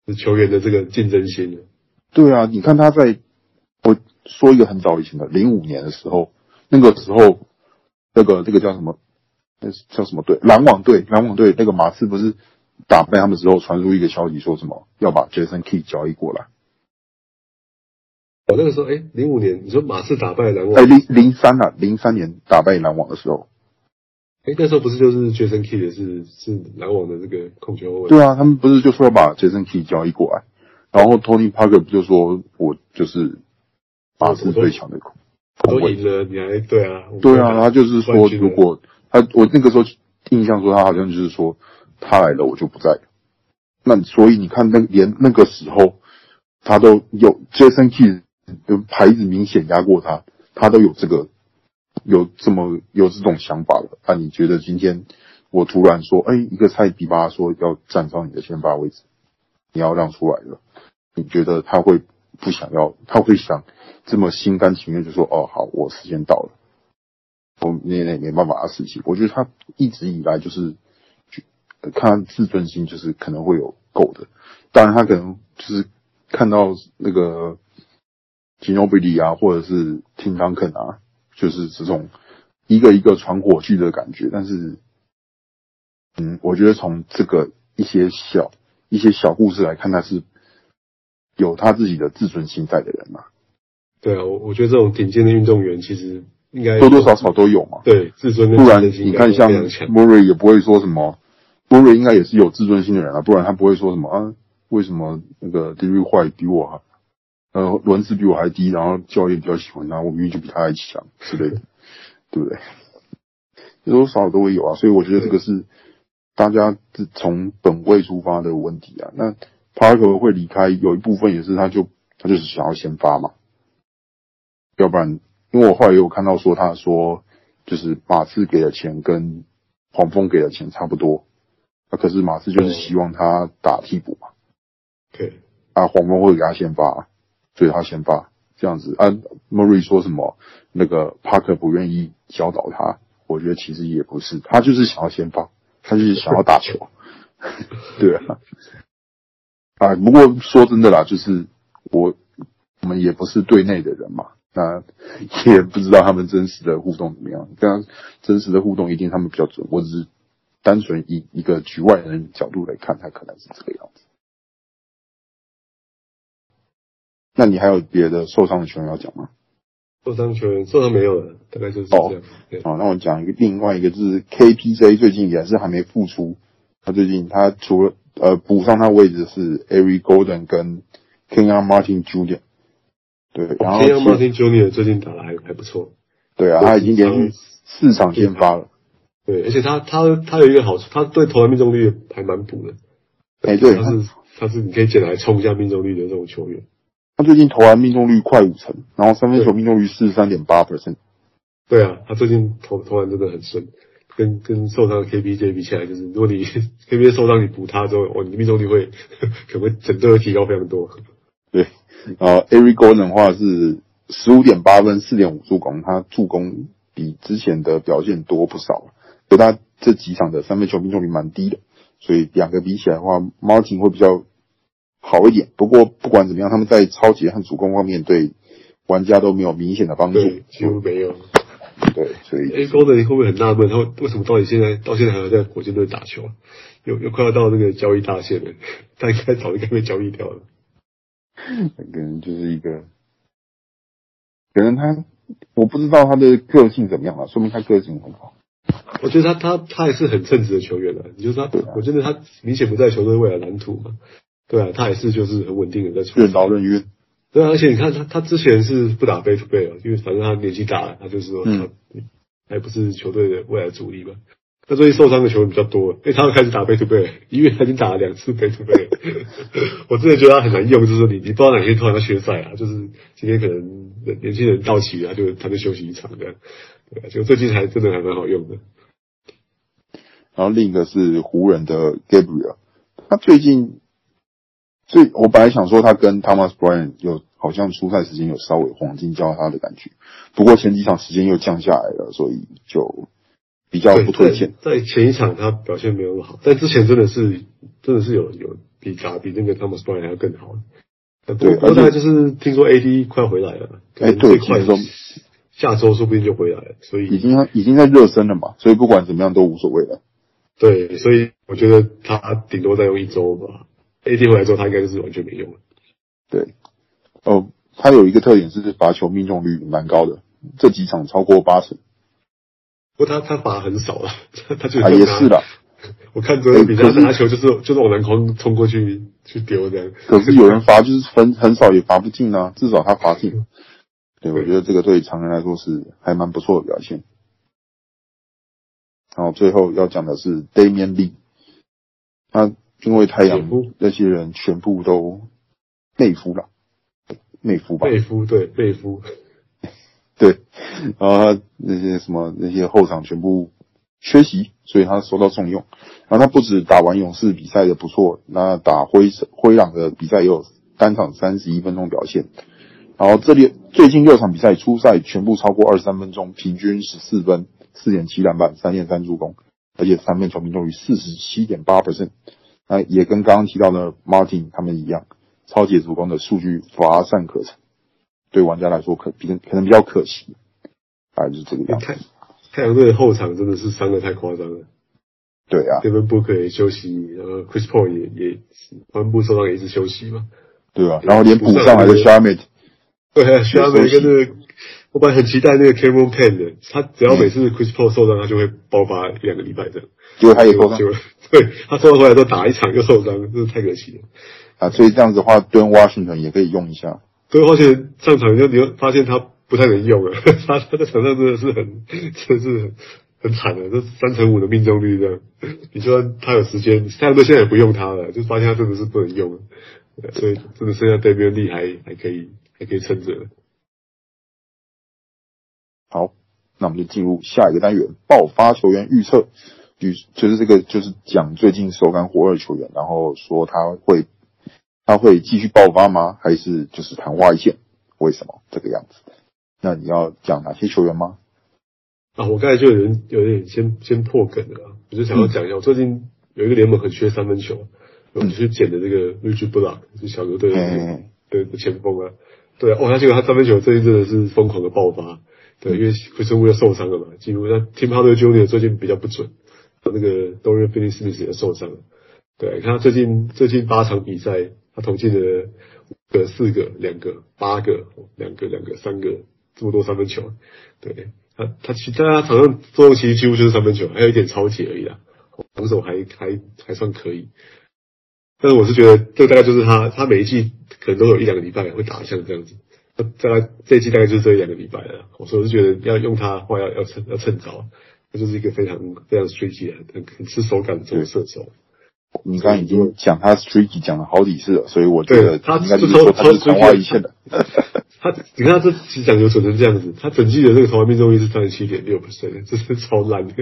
是球员的这个竞争心。对啊，你看他在，我说一个很早以前的零五年的时候，那个时候，那个这个叫什么？那叫什么队？篮网队，篮网队那个马刺不是？打败他们之后，传出一个消息，说什么要把 Jason Kidd 交易过来。我那个时候，哎，零五年，你说马刺打败篮网？哎，零零三啊，零三年打败篮网的时候，哎，那时候不是就是 Jason Key 的是是篮网的这个控球后卫？对啊，他们不是就说要把 Jason Kidd 交易过来，然后 Tony Parker 不就说我就是马刺最强的控，都赢了，你还对啊？对啊，他就是说，如果他我那个时候印象说他好像就是说。他来了，我就不在了。那所以你看，那连那个时候，他都有 Jason Kidd 的牌子明显压过他，他都有这个有这么有这种想法了。那你觉得今天我突然说，哎，一个菜比巴说要站上你的先发位置，你要让出来了，你觉得他会不想要？他会想这么心甘情愿就说，哦，好，我时间到了，我那那没办法的事情。我觉得他一直以来就是就。看他自尊心就是可能会有够的，当然他可能就是看到那个吉诺比利啊，或者是廷堂肯啊，就是这种一个一个传火炬的感觉。但是，嗯，我觉得从这个一些小一些小故事来看，他是有他自己的自尊心在的人嘛。对啊，我我觉得这种顶尖的运动员其实应该多多少少都有嘛。对，自尊。不然你看，像 Murray 也不会说什么，Murray 应该也是有自尊心的人啊，不然他不会说什么啊，为什么那个 Derrick White 比我好，呃，轮次比我还低，然后教练比较喜欢他，我明明就比他还强之类的，对不对？多多少少都会有啊，所以我觉得这个是大家是从本位出发的问题啊。那 Parker 会离开，有一部分也是他就他就是想要先发嘛，要不然。因为我后来有看到说，他说就是马刺给的钱跟黄蜂给的钱差不多，那可是马刺就是希望他打替补嘛，对，啊黄蜂会给他先发，所以他先发这样子。啊，Murray 说什么那个 Parker 不愿意教导他，我觉得其实也不是，他就是想要先发，他就是想要打球，对啊，啊不过说真的啦，就是我我们也不是队内的人嘛。那 也不知道他们真实的互动怎么样，这样真实的互动一定他们比较准。我只是单纯以一个局外人角度来看，他可能是这个样子。那你还有别的受伤的球员要讲吗？受伤球员受伤没有了，大概就是这样。哦，好，那我讲一个另外一个，就是 KPJ 最近也是还没复出。他最近他除了呃补上他位置是 Eric Gordon 跟 Kenyon Martin Jr. 对，然后 Kenyon Martin Jr. 最近打的还还不错。对啊，他已经连续四场先发了。对，而且他他他有一个好处，他对投篮命中率还蛮补的。哎，对，他是他是你可以捡来冲一下命中率的这种球员。他最近投篮命中率快五成，然后三分球命中率四十三点八 percent。对啊，他最近投投篮真的很顺，跟跟受伤的 KBJ 比起来，就是如果你 KBJ 受伤，你补他之后，哦，你命中率会 可能会整个提高非常多。对。呃，Eric Gordon 的话是十五点八分，四点五助攻，他助攻比之前的表现多不少。所以他这几场的三分球命中率蛮低的，所以两个比起来的话，Martin 会比较好一点。不过不管怎么样，他们在超级和主攻方面对玩家都没有明显的帮助，几乎没有。对，所以 Eric Gordon 会不会很纳闷，他为什么到底现在到现在还要在火箭队打球？又又快要到那个交易大限了，他应该早就该被交易掉了。可能就是一个，可能他我不知道他的个性怎么样啊，说明他个性很好。我觉得他他他也是很称职的球员了，你就是他，啊、我觉得他明显不在球队未来蓝图嘛。对啊，他也是就是很稳定的在出。任劳任怨。对啊，而且你看他他之前是不打 back to back 啊，因为反正他年纪大了，他就是说他、也不是球队的未来主力嘛。他最近受伤的球员比较多，因为他要开始打 back to back，因为他已经打了两次 back to back。我真的觉得他很难用，就是你你不知道哪天突然要缺赛啊，就是今天可能年轻人到齐了，他就他就休息一场这样。对，就最近还真的还蛮好用的。然后另一个是湖人的 Gabriel，他最近最我本来想说他跟 Thomas Bryant 有好像出赛时间有稍微黄金交叉的感觉，不过前几场时间又降下来了，所以就。比较不推荐，在前一场他表现没有那么好，但之前真的是真的是有有比打比那个 Thomas Bryant 还要更好。对，而且就是听说 AD 快回来了，哎，对，快说下周说不定就回来了，所以已经已经在热身了嘛，所以不管怎么样都无所谓了。对，所以我觉得他顶多再用一周吧，AD 回来之后他应该就是完全没用了。对，哦，他有一个特点是罚球命中率蛮高的，这几场超过八成。不过他他罚很少了，他就也是的。我看这个比赛拿球就是就是往篮筐冲过去去丢这样。可是有人罚就是很很少也罚不进啊，至少他罚进。对，我觉得这个对常人来说是还蛮不错的表现。然后最后要讲的是 Damian Lee，他因为太阳那些人全部都内夫了，内夫吧？内夫对内夫。对，然后他那些什么那些后场全部缺席，所以他受到重用。然后他不止打完勇士比赛的不错，那打灰灰狼的比赛也有单场三十一分钟表现。然后这里最近六场比赛初赛全部超过二十三分钟，平均十四分、四点七篮板、三点三助攻，而且三分球命中率四十七点八 percent。那也跟刚刚提到的 Martin 他们一样，超级主攻的数据乏善可陈。对玩家来说可比可能比较可惜，啊，就是这个样子。太太阳队的后场真的是伤的太夸张了。对啊，Devin Booker 也休息，然后 Chris Paul 也也髋部受伤也是休息嘛。对啊，然后连补上来的 Shamet，对啊，Shamet 跟那个我本来很期待那个 Cameron Payne 的，他只要每次 Chris Paul 受伤，他就会爆发一两个礼拜这样。结果他也受伤，对，他受伤回来都打一场又受伤，真是太可惜了。啊，所以这样子的话，Duane Washington 也可以用一下。Duane Washington 上场就你会发现他不太能用了，他 他在场上真的是很，真的是很很惨的，这三成五的命中率这样。你说他有时间，太阳队现在也不用他了，就发现他真的是不能用了。所以真的剩下 Damion Lee 还还可以还可以撑着。好，那我们就进入下一个单元，爆发球员预测，就就是这个就是讲最近手感火热球员，然后说他会他会继续爆发吗？还是就是昙花一现？为什么这个样子？那你要讲哪些球员吗？啊，我刚才就有点有点先先破梗了，我就想要讲一下，嗯、我最近有一个联盟很缺三分球。我们去捡的这个 Reggie Bullock 是小牛队的前锋啊，对啊，哦，他结果他三分球最近真的是疯狂的爆发，对，因为不是为了受伤了嘛，几乎那 Tim Hardaway Jr. 最近比较不准，那个 Dorian Finney-Smith 也受伤了，对，看他最近最近八场比赛，他投进了五个、四个、两个、八个、两个、两个、三个，这么多三分球，对，他他其在他场上作用其实几乎就是三分球，还有一点抄截而已啦，防守还还还算可以。但是我是觉得，这大概就是他，他每一季可能都有一两个礼拜会打像这样子。那大概这一季大概就是这一两个礼拜了。我是觉得要用他的话要要趁要趁早，他就是一个非常非常 streaky 的，很很吃手感的这种射手。你刚刚已经讲他 streaky 讲了好几次了，所以我觉得他应该就是说他是昙花一现的。他你看他这其实讲究准成这样子，他整季的这个投篮命中率是三十七点六 percent，这是超烂的。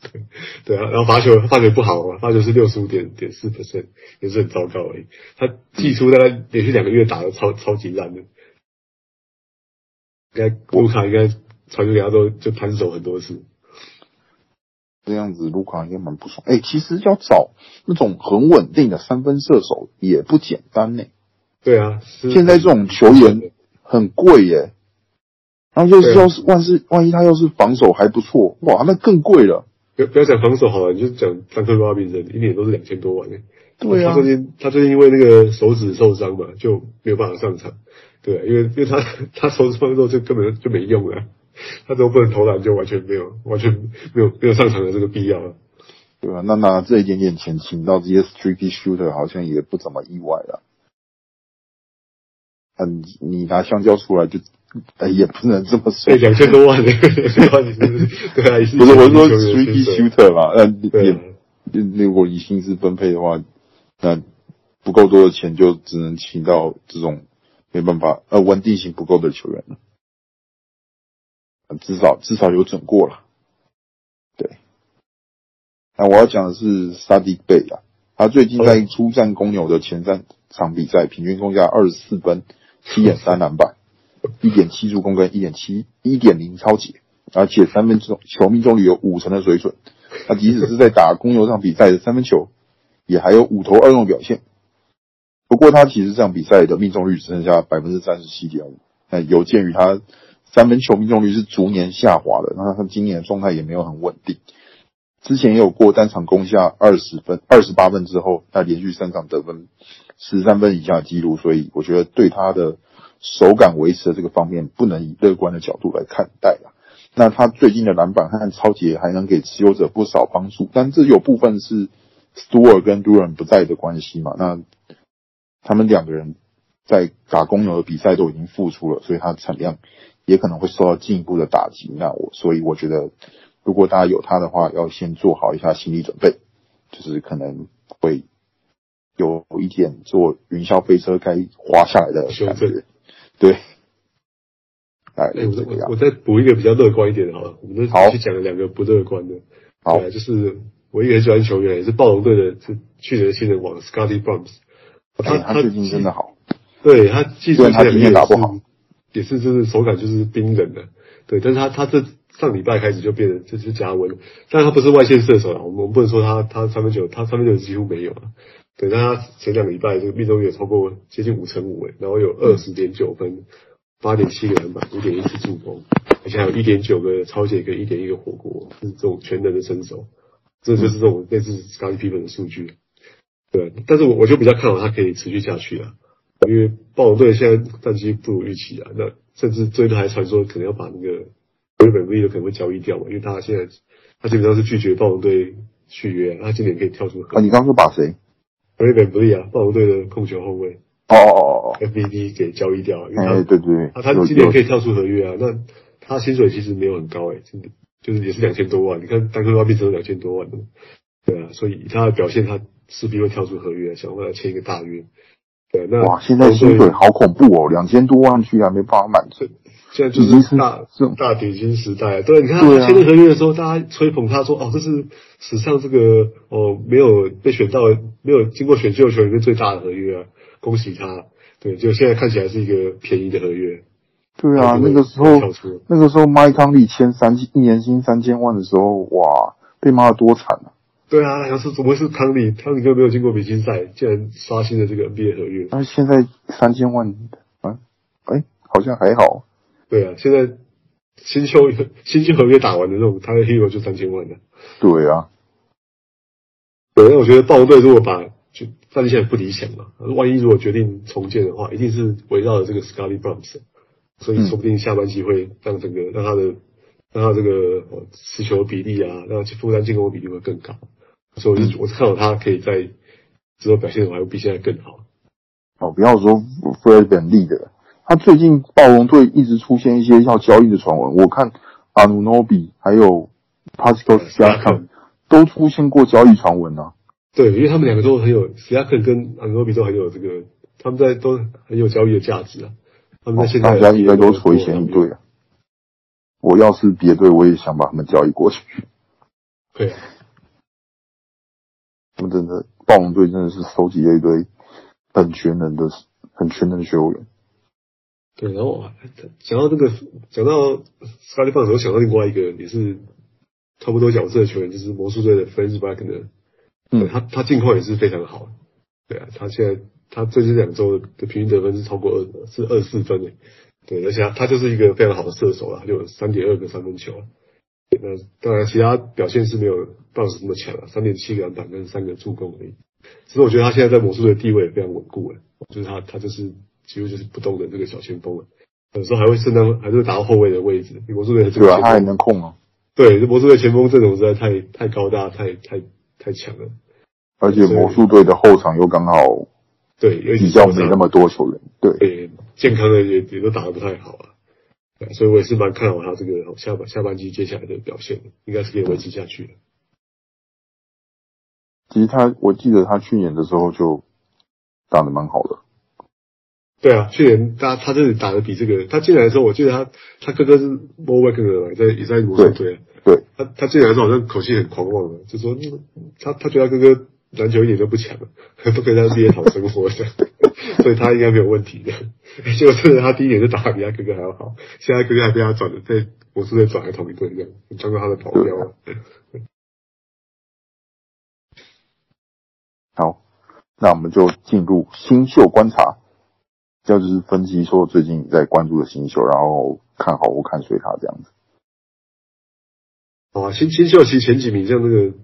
对对啊，然后罚球罚球不好嘛，罚球是六十五点点四 percent，也是很糟糕而已。他季初大概连续两个月打的超超级烂的，应该卢卡应该传球给他都就摊手很多次。这样子卢卡应该蛮不爽。哎，其实要找那种很稳定的三分射手也不简单呢。对啊，现在这种球员很贵耶。然后就是要是万是万一他要是防守还不错，哇，那更贵了。不不要讲防守好了，你就讲三分八比人，一年都是两千多万诶。对啊，他最近他最近因为那个手指受伤嘛，就没有办法上场。对啊，因为因为他他手指放之后就根本就没用了，他如果不能投篮，就完全没有完全没有没有上场的这个必要了。对吧？那拿这一点点钱请到这些 streaky shooter，好像也不怎么意外了。嗯，你拿香蕉出来就。哎，也不能这么说。两千多万的，两千多万，对啊，不是我说 three shooter 嘛，那也那如果以薪资分配的话，那不够多的钱就只能请到这种没办法呃稳定性不够的球员了。至少至少有准过了。对。那我要讲的是 Saddiq Bey 啊，他最近在出战公牛的前三场比赛，平均攻下二十四分，七点三篮板。一点七助攻跟一点七一点零抄截，而且三分球球命中率有五成的水准。他即使是在打公牛这场比赛的三分球，也还有五投二中表现。不过他其实这场比赛的命中率只剩下百分之三十七点五。那有鉴于他三分球命中率是逐年下滑的，那他今年的状态也没有很稳定。之前也有过单场攻下二十分、二十八分之后，他连续三场得分十三分以下的记录，所以我觉得对他的。手感维持的这个方面，不能以乐观的角度来看待了。那他最近的篮板和抄截还能给持有者不少帮助，但这有部分是 Stewart 跟 Duren 不在的关系嘛？那他们两个人在打公牛的比赛都已经付出了，所以他的产量也可能会受到进一步的打击。那我所以我觉得，如果大家有他的话，要先做好一下心理准备，就是可能会有一点坐云霄飞车该滑下来的感觉。对，哎，我我我再补一个比较乐观一点的，好了，我们去讲两个不乐观的，好，就是我一个很喜欢球员，也是暴龙队的，是去年的新人王 Scottie Barnes，他他最近真的好，对他技术他今天打不好，也是就是手感就是冰冷的，对，但是他他这上礼拜开始就变得就是加温，但他不是外线射手啊，我们我们不能说他他三分球他三分球几乎没有啊。对，但他前两个礼拜这个命中率也超过接近五成五诶，然后有二十点九分，八点七个篮板，五点一次助攻，而且还有一点九个抄截跟一点一个火锅，是这种全能的身手，这就是这种类似 Scottie Pippen 的数据。对，但是我我就比较看好他可以持续下去啊。因为暴龙队现在战绩不如预期啊，那甚至最近还传说可能要把那个日本队有可能会交易掉嘛，因为他现在他基本上是拒绝暴龙队续约、啊，他今年可以跳出啊，你刚刚说把谁？日本不利啊，暴龙队的控球后卫哦哦哦哦，FVD 给交易掉了，因为他、欸、对对对，他他今年可以跳出合约啊，那他薪水其实没有很高哎、欸，真的就是也是两千多万，你看单科拉比只有两千多万的，对啊，所以以他的表现，他势必会跳出合约，想办法签一个大约。对，那哇，现在薪水好恐怖哦，两千多万居然没办法满足，现在就是大是大底薪时代。对，你看他签的合约的时候，大家吹捧他说，哦，这是史上这个哦没有被选到、没有经过选秀球员里面最大的合约啊，恭喜他。对，就现在看起来是一个便宜的合约。对啊，那个时候那个时候麦康利签三一年薪三千万的时候，哇，被骂的多惨啊！对啊，要是怎么会是汤里？汤里就没有经过明星赛，竟然刷新了这个 NBA 合约。那现在三千万啊？哎，好像还好。对啊，现在新秋新秋合约打完的那种，他的 Hero 就三千万了。对啊，对，那我觉得暴龙队如果把就战绩现在不理想嘛，万一如果决定重建的话，一定是围绕着这个 Scottie Barnes，所以说不定下半季会让整个让他的让他这个持球比例啊，让他负担进攻比例会更高。所以我就我是看到他可以在之后表现的话，还会比现在更好。哦，不要说 Fred VanVleet，他最近暴龙队一直出现一些要交易的传闻。我看阿努诺比还有 Pascal Siakam 都出现过交易传闻啊。对，因为他们两个都很有 Siakam 跟阿努诺比都很有这个，他们在都很有交易的价值啊。他现在、哦、大家应该都垂涎一对啊。我要是别队，我也想把他们交易过去。对。他们真的暴龙队真的是收集了一堆很全能的、很全能的球员。对，然后讲到这个，讲到 Scottie Barnes 我想到另外一个也是差不多角色的球员，就是魔术队的 Franz Wagner。嗯，他他近况也是非常好。对啊，他现在他最近两周的平均得分是超过二，是二四分诶。对，而且他他就是一个非常好的射手啊，就有三点二个三分球。那当然，其他表现是没有棒子那么强啊，三点七个篮板跟三个助攻而已。其实我觉得他现在在魔术队的地位也非常稳固了，就是他他就是几乎就是不动的这个小前锋了，有时候还会胜当还是会打到后卫的位置。魔术队的这个对啊，他还能控啊。对，魔术队前锋阵容实在太太高大，太太太强了。而且魔术队的后场又刚好对，比较没那么多球员，对，对健康的也也都打得不太好啊。所以我也是蛮看好他这个下半下半季接下来的表现，应该是可以维持下去的。其实他，我记得他去年的时候就打得蛮好的。对啊，去年他他这里打得比这个，他进来的时候，我记得他他哥哥是 Mo Wagner 在也在魔术队。对，他他进来的时候好像口气很狂妄的，就说他他觉得他哥哥篮球一点 都不强，不可以在 NBA 讨生活的。所以他应该没有问题的，结果是他第一年就打的比他哥哥还要好，现在哥哥还被他转的，在魔术队转来同一队这样，当过他的保镖。好，那我们就进入新秀观察，这就是分析说最近在关注的新秀，然后看好或看衰他这样子。啊，新新秀其实前几名像那个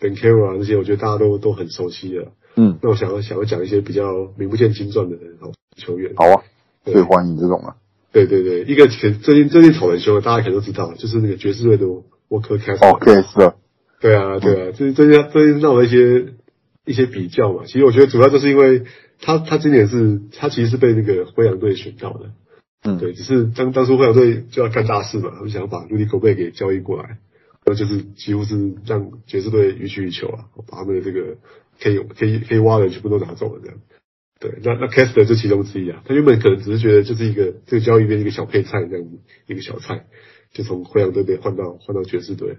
Banchero 啊那些，我觉得大家都都很熟悉的。嗯，那我想要想要讲一些比较名不见经传的球员。好啊，最欢迎这种啊。对对对，一个前最近最近炒很凶，大家可能都知道，就是那个爵士队的 Walker Kessler。哦，Kessler。对啊，对啊，最近最近最近闹了一些一些比较嘛。其实我觉得主要就是因为他他今年是他其实是被那个灰狼队选到的。嗯，对，只是当当初灰狼队就要干大事嘛，他们想要把 Rudy Gobert 给交易过来，然后就是几乎是让爵士队予取予求啊，把他们的这个。可以可以可以挖的全部都拿走了，这样。对，那那 Kessler 就其中之一啊。他原本可能只是觉得就是一个这个交易边一个小配菜这样子，一个小菜，就从灰狼队被换到换到爵士队。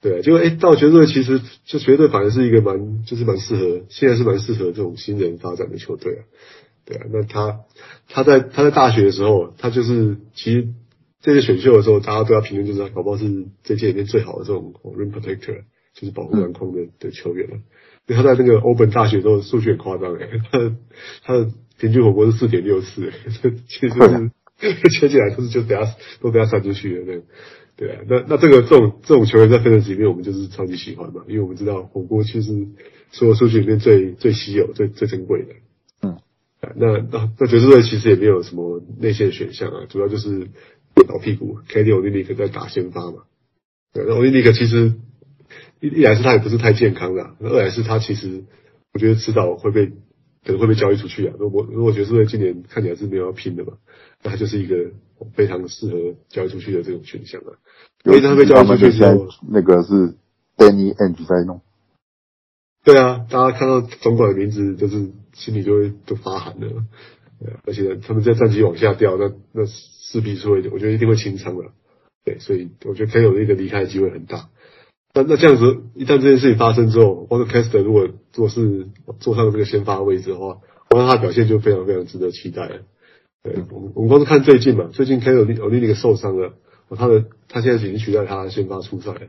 对啊，结果哎到爵士队其实就绝对反而是一个蛮就是蛮适合，现在是蛮适合这种新人发展的球队啊。对啊，那他他在他在大学的时候，他就是其实这次选秀的时候，大家都要评论，就是他搞不好是这届里面最好的这种 rim protector，就是保护篮筐的的球员了。因为他在那个欧本大学的时候数据很夸张诶，他的他的平均火锅是四点六四，其实是 切起来都是就等下都等下散出去了那个，对啊，那那这个这种这种球员在分的里面我们就是超级喜欢嘛，因为我们知道火锅其实所有数据里面最最稀有最最珍贵的，嗯，那那那爵士队其实也没有什么内线选项啊，主要就是老屁股 KD Olynyk 在打先发嘛。对，那 Olynyk 其实一一来是他也不是太健康的，啊，二来是他其实我觉得迟早会被可能会被交易出去啊。如果如果爵士队今年看起来是没有要拼的嘛，那他就是一个非常适合交易出去的这种选项啊。因为他被交易出去之后，那个是 Danny Ainge 在弄。对啊，大家看到总管的名字，就是心里就会都发寒了。对，而且他们在战绩往下掉，那那势必是会，我觉得一定会清仓了。对，所以我觉得 K 有一个离开的机会很大。那那这样子，一旦这件事情发生之后，Walker Kessler 如果做是坐上这个先发位置的话，我看他的表现就非常非常值得期待了。对，我们我们光是看最近嘛，最近 K 有有另一个受伤了，他的他现在已经取代他先发出赛了。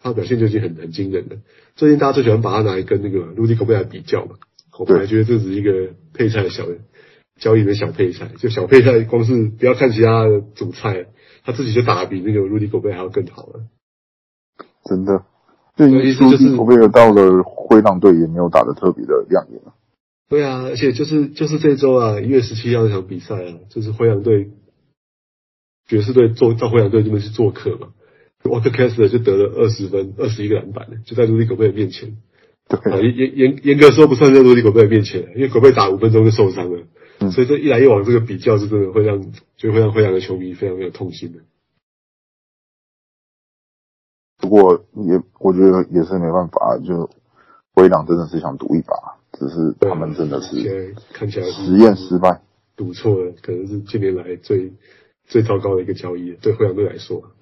他的表现就已经很很惊人了。最近大家最喜欢把他拿来跟那个 Rudy Gobert 来比较嘛。我本来觉得这只是一个配菜的小交易的小配菜，就小配菜，光是不要看其他的主菜，他自己就打得比那个 Rudy Gobert 还要更好了。真的，对，意思就是 Gobert 到了灰狼队也没有打的特别的亮眼。对啊，而且就是就是这周啊，一月十七号那场比赛啊，就是灰狼队爵士队做到灰狼队这边去做客嘛。Walker Kessler 就得了二十分，二十一个篮板，就在 Rudy Gobert 面前。对，严严严严格说不算在 Rudy Gobert 面前，因为 Gobert 打五分钟就受伤了。嗯，所以这一来一往，这个比较是真的会让，就会让灰狼的球迷非常非常痛心的。不过也，我觉得也是没办法，就灰狼真的是想赌一把，只是他们真的是看起来实验失败，赌错了，可能是近年来最最糟糕的一个交易，对灰狼队来说。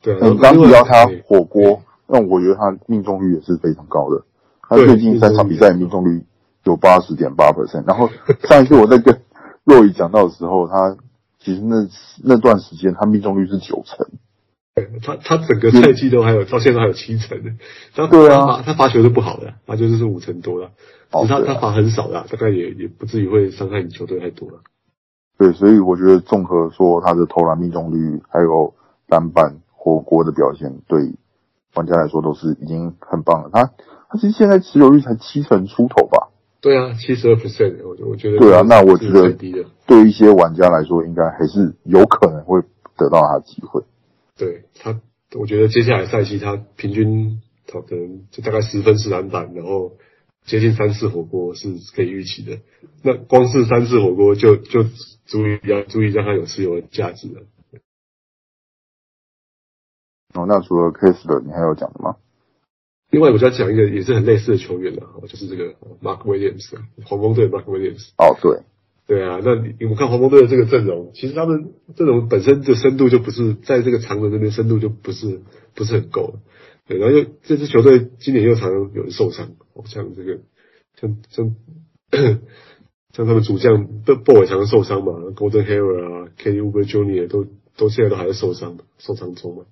对，你刚提到他火锅，那我觉得他命中率也是非常高的。他最近三场比赛命中率有八十点八 percent。然后 上一次我在跟若雨讲到的时候，他其实那那段时间他命中率是九成。他他整个赛季都还有到现在还有七成的。他对啊，他罚球是不好的，他就是是五成多了。只是他他罚很少的，大概也也不至于会伤害你球队太多了。对，所以我觉得综合说他的投篮命中率还有篮板。火锅的表现对玩家来说都是已经很棒了。他他其实现在持有率才七成出头吧？对啊，七十二 percent，我我觉得对啊。那我觉得对一些玩家来说，应该还是有可能会得到他的机会。对他，我觉得接下来赛季他平均他可能就大概十分是篮板，然后接近三次火锅是可以预期的。那光是三次火锅就就足以要足以让他有持有的价值了。哦，那除了 Kessler，你还有讲的吗？另外，我再讲一个也是很类似的球员了，就是这个 Mark Williams，黄蜂队 Mark Williams。哦，对，对啊，那你我们看黄蜂队的这个阵容，其实他们阵容本身的深度就不是在这个长人那边深度就不是不是很够。对，然后又这支球队今年又常常有人受伤，像这个像像 像他们主将布布尔常常受伤嘛，Golden Hayward 啊，Kelly Oubre Jr. 都都现在都还在受伤受伤中嘛。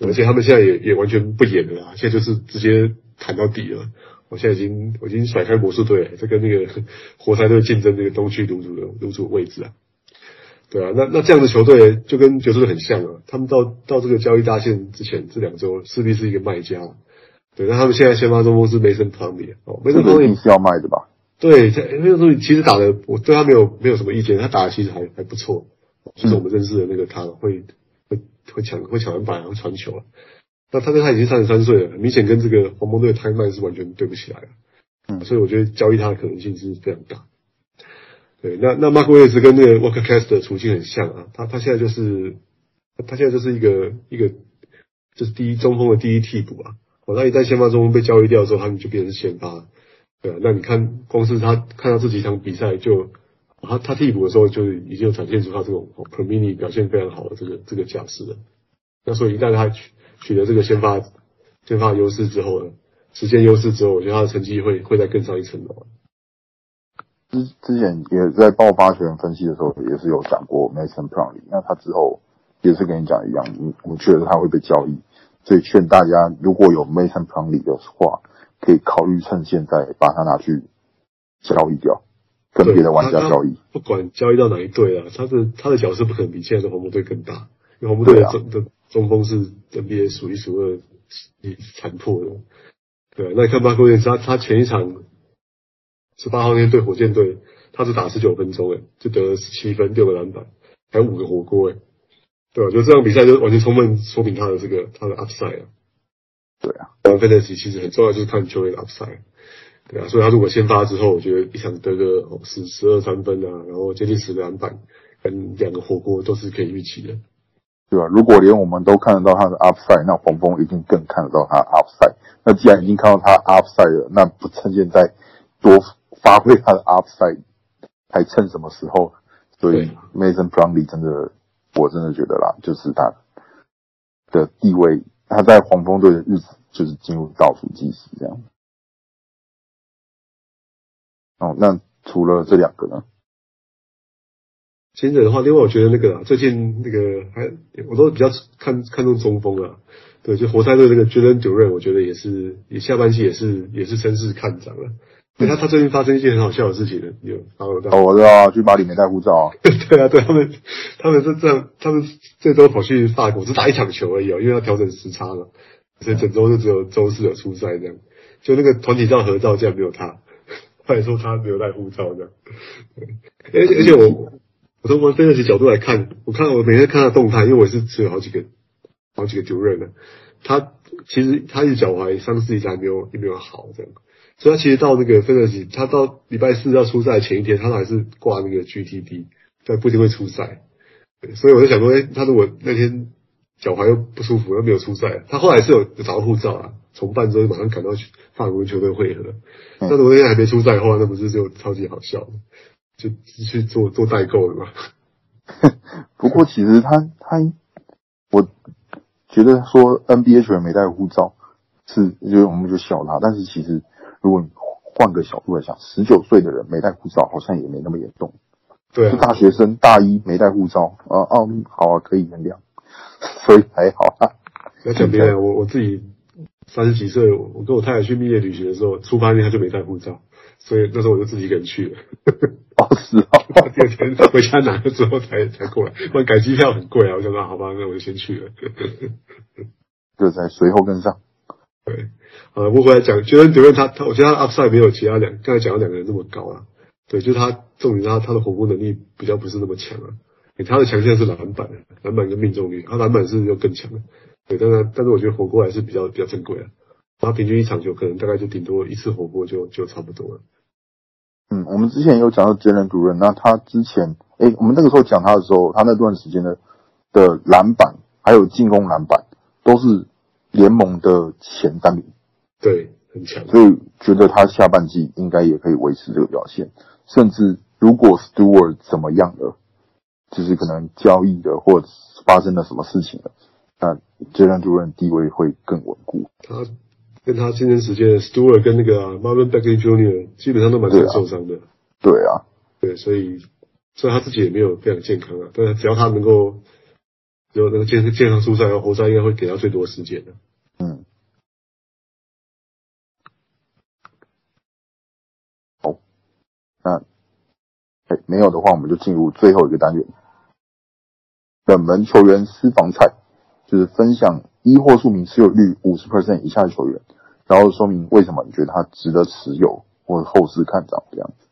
而且他们现在也也完全不演了啦，现在就是直接谈到底了。我现在已经我已经甩开魔术队了，在跟那个 活塞队竞争这个东区卤煮的独主位置啊。对啊，那那这样的球队就跟爵士队很像啊。他们到到这个交易大限之前这两周势必是一个卖家。对，那他们现在先发中锋是 Mason Plumlee 哦，Mason Plumlee 是要卖的吧？对，Mason Plumlee 其实打的我对他没有没有什么意见，他打的其实还还不错，就是我们认识的那个他会。会会抢会抢篮板，会传球啊！那他跟他已经三十三岁了，明显跟这个黄蜂队的 timeline 是完全对不起来的。嗯，所以我觉得交易他的可能性是非常大。对，那那 Mark Williams 跟那个 Walker Kessler 的处境很像啊，他他现在就是他现在就是一个一个就是第一中锋的第一替补啊。哦，那一旦先发中锋被交易掉之后，他们就变成是先发。对啊，那你看光是他看到这几场比赛就。他他替补的时候就已经展现出他这种 Plumlee 表现非常好的这个这个架势了。那所以一旦他取取得这个先发先发优势之后呢，时间优势之后，我觉得他的成绩会会再更上一层楼。之之前也在爆发权分析的时候也是有讲过 Mason Plumlee，那他之后也是跟你讲一样，我我觉得他会被交易，所以劝大家如果有 Mason Plumlee 的话，可以考虑趁现在把他拿去交易掉。跟别的玩家交易，不管交易到哪一队啊，他的他的角色不可能比现在的黄蜂队更大，因为黄蜂队的中的中锋是 NBA 数一数二残破的。对啊，那你看 Mark Williams，他他前一场十八号那天对火箭队，他只打十九分钟，诶，就得了十七分，六个篮板，还有五个火锅，诶，对吧？就这场比赛就完全充分说明他的这个他的 upside 啊。对啊，玩 fantasy 其实很重要，就是看球员的 upside。对啊，所以他如果先发之后，我觉得一场得个十十二三分啊，然后接近十个篮板，跟两个火锅都是可以预期的，对吧？如果连我们都看得到他的 upside，那黄蜂一定更看得到他的 upside。那既然已经看到他 upside 了，那不趁现在多发挥他的 upside，还趁什么时候？所以 Mason Plumlee 真的，我真的觉得啦，就是他的地位，他在黄蜂队的日子就是进入倒数计时这样。哦，那除了这两个呢？前者的话，另外我觉得那个最近那个还我都比较看看重中锋啊，对，就活塞队那个 Jalen Duran，我觉得也是，也下半季也是也是声势看涨了。他他最近发生一件很好笑的事情呢，有发到哦，我知道啊，去巴黎没带护照啊。对啊，对他们，他们是这样，他们这周跑去法国只打一场球而已哦，因为要调整时差了，所以整周就只有周四有出赛这样。就那个团体照合照竟然没有他。他也说他没有带护照这样，而且而且我我从玩 fantasy 角度来看，我看我每天看他动态，因为我是持有好几个好几个球员的，他其实他一直脚踝伤势一直还没有也没有好这样，所以他其实到那个 fantasy，他到礼拜四要出赛前一天，他还是挂那个 GTD，但不一定会出赛，所以我就想说，哎，他如果那天脚踝又不舒服，又没有出赛，他后来是有找到护照啊。重办之后就马上赶到法国球队会合，那如果那天还没出赛的话，那不是就超级好笑，就去做做代购了嘛。不过其实他他，我觉得说 NBA 球员没带护照是，就我们就笑他，但是其实如果你换个角度来讲，十九岁的人没带护照好像也没那么严重。对、啊，是大学生大一没带护照啊，奥运好啊，可以原谅，所以还好啊。要讲别人，我我自己。三十几岁，我跟我太太去蜜月旅行的时候，出发那天他就没带护照，所以那时候我就自己一个人去了。哦，是啊，第二天回家拿了之后才才过来，不然改机票很贵啊。我想说，好吧，那我就先去了。就在随后跟上。对，呃，不过回来讲，觉得觉得他他，我觉得他 upside 没有其他两刚才讲的两个人那么高啊。对，就是他重点他他的火锅能力比较不是那么强啊。他的强项是篮板，篮板跟命中率，他篮板是又更强的。对，但是但是我觉得火锅还是比较比较珍贵的，他平均一场球可能大概就顶多一次火锅就就差不多了。嗯，我们之前有讲到 Jalen Duren，那他之前，诶，我们那个时候讲他的时候，他那段时间的的篮板还有进攻篮板都是联盟的前三名，对，很强。所以觉得他下半季应该也可以维持这个表现，甚至如果 Stewart 怎么样了，就是可能交易的或者发生了什么事情了。那 Jalen Duren 地位会更稳固。他跟他竞争时间，Stewart 跟那个、啊、Marvin Bagley Jr. 基本上都蛮常受伤的。对啊，对，所以所以他自己也没有非常健康啊。但是只要他能够有那个健健康出赛，活塞应该会给他最多时间的。嗯。好，那哎没有的话，我们就进入最后一个单元，冷门球员私房菜。就是分享一或数名持有率五十 percent 以下的球员，然后说明为什么你觉得他值得持有，或者后市看涨这样子。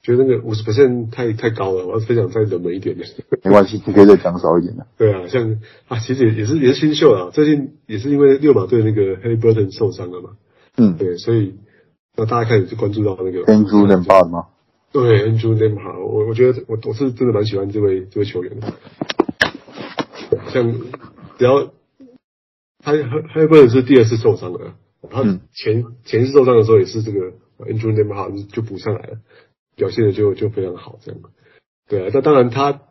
觉得那个五十 percent 太太高了，我要分享再冷门一点的。没关系，你可以再讲少一点的。对啊，像啊，其实也也是也是新秀啊，最近也是因为六马队那个 Harry Burton 受伤了嘛。嗯，对，所以那大家开始就关注到那个 Andrew Nembhard 吗？对，Andrew Nembhard，我我觉得我我是真的蛮喜欢这位这位球员的。像只要他他他不能是第二次受伤了，他前前次受伤的时候也是这个 Andrew Nembhard 就补上来了，表现的就就非常好，这样。对啊，那当然他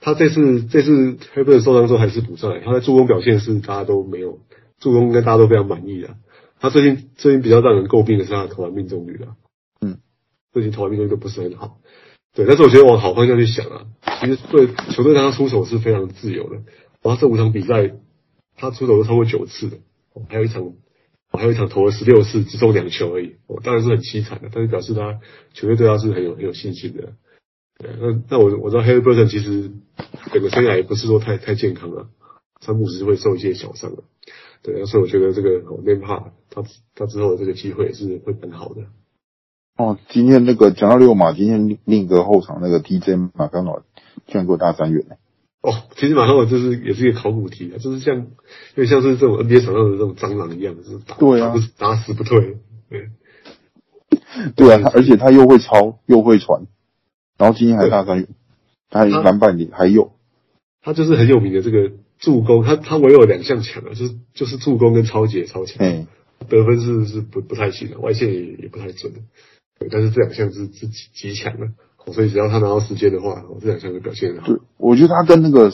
他这次这次 Haliburton 受伤之后还是补上来，他的助攻表现是大家都没有助攻，应该大家都非常满意的。他最近最近比较让人诟病的是他的投篮命中率啊，嗯，最近投篮命中率都不是很好。对，但是我觉得往好方向去想啊，其实对球队让他出手是非常自由的。然后这五场比赛，他出手都超过九次的，还有一场，还有一场投了十六次，只中两球而已。我当然是很凄惨的，但是表示他球队对他是很有很有信心的。对，那那我我知道 Haliburton 其实整个生涯也不是说太太健康了，三不五时会受一些小伤的。对，所以我觉得这个 Nembhard 他他之后的这个机会也是会很好的。哦，今天那个讲到六马，今天另一个后场那个 DJ 马康诺居然给我大三元呢。哦，其实马康诺就是也是一个考古题啊，就是像因为像是这种 NBA 场上的这种蟑螂一样，就是打对啊，打，死不退。对，对啊，而且他又会抄又会传，然后今天还大三元，他篮板里还有，他就是很有名的这个助攻，他他唯有两项强啊，就是就是助攻跟超级也超强，嗯，得分是是不不太行的，外线也也不太准的，对，但是这两项是是极极强的。所以只要他拿到时间的话，我这两项就表现好。对，我觉得他跟那个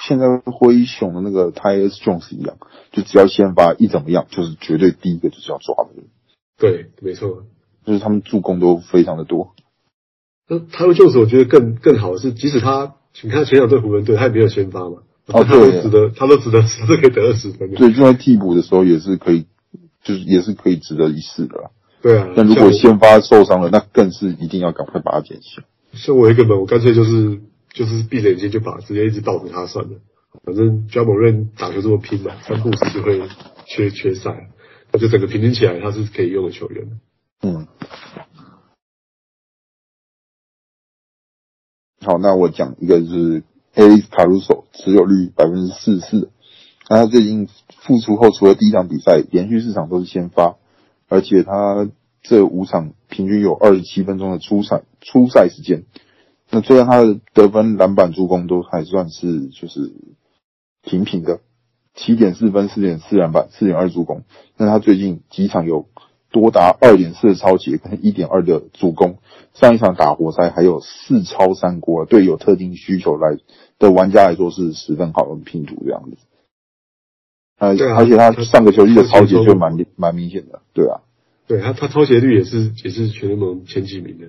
现在灰熊的那个 Tyus Jones 一样，就只要先发一怎么样，就是绝对第一个就是要抓的。对，没错，就是他们助攻都非常的多。那 Tyus Jones 我觉得更更好的是，即使他你看前两队湖人队，他也没有先发嘛，哦，他都值得，他都值得，他都可以得二十分。对，就在替补的时候也是可以，就是也是可以值得一试的啦。对啊，但如果先发受伤了，那更是一定要赶快把它捡起来。像我一个门，我干脆就是就是闭着眼睛就把直接一直倒着他算了。反正 Ja Morant 打球这么拼嘛，三不五时就会缺缺赛，那就整个平均起来他是可以用的球员。嗯。好，那我讲一个就是，Alex Caruso 持有率百分之四十四。那他最近复出后，除了第一场比赛，连续四场都是先发。而且他这五场平均有二十七分钟的出赛出赛时间，那虽然他的得分、篮板、助攻都还算是就是平平的，七点四分、四点四篮板、四点二助攻，但他最近几场有多达二点四的抄截跟一点二的助攻，上一场打活塞还有四抄三锅，对有特定需求来的玩家来说是十分好的拼图这样子。呃，而且他上个球季的超截就蛮蛮明显的，对啊，对他他超截率也是也是全联盟前几名的，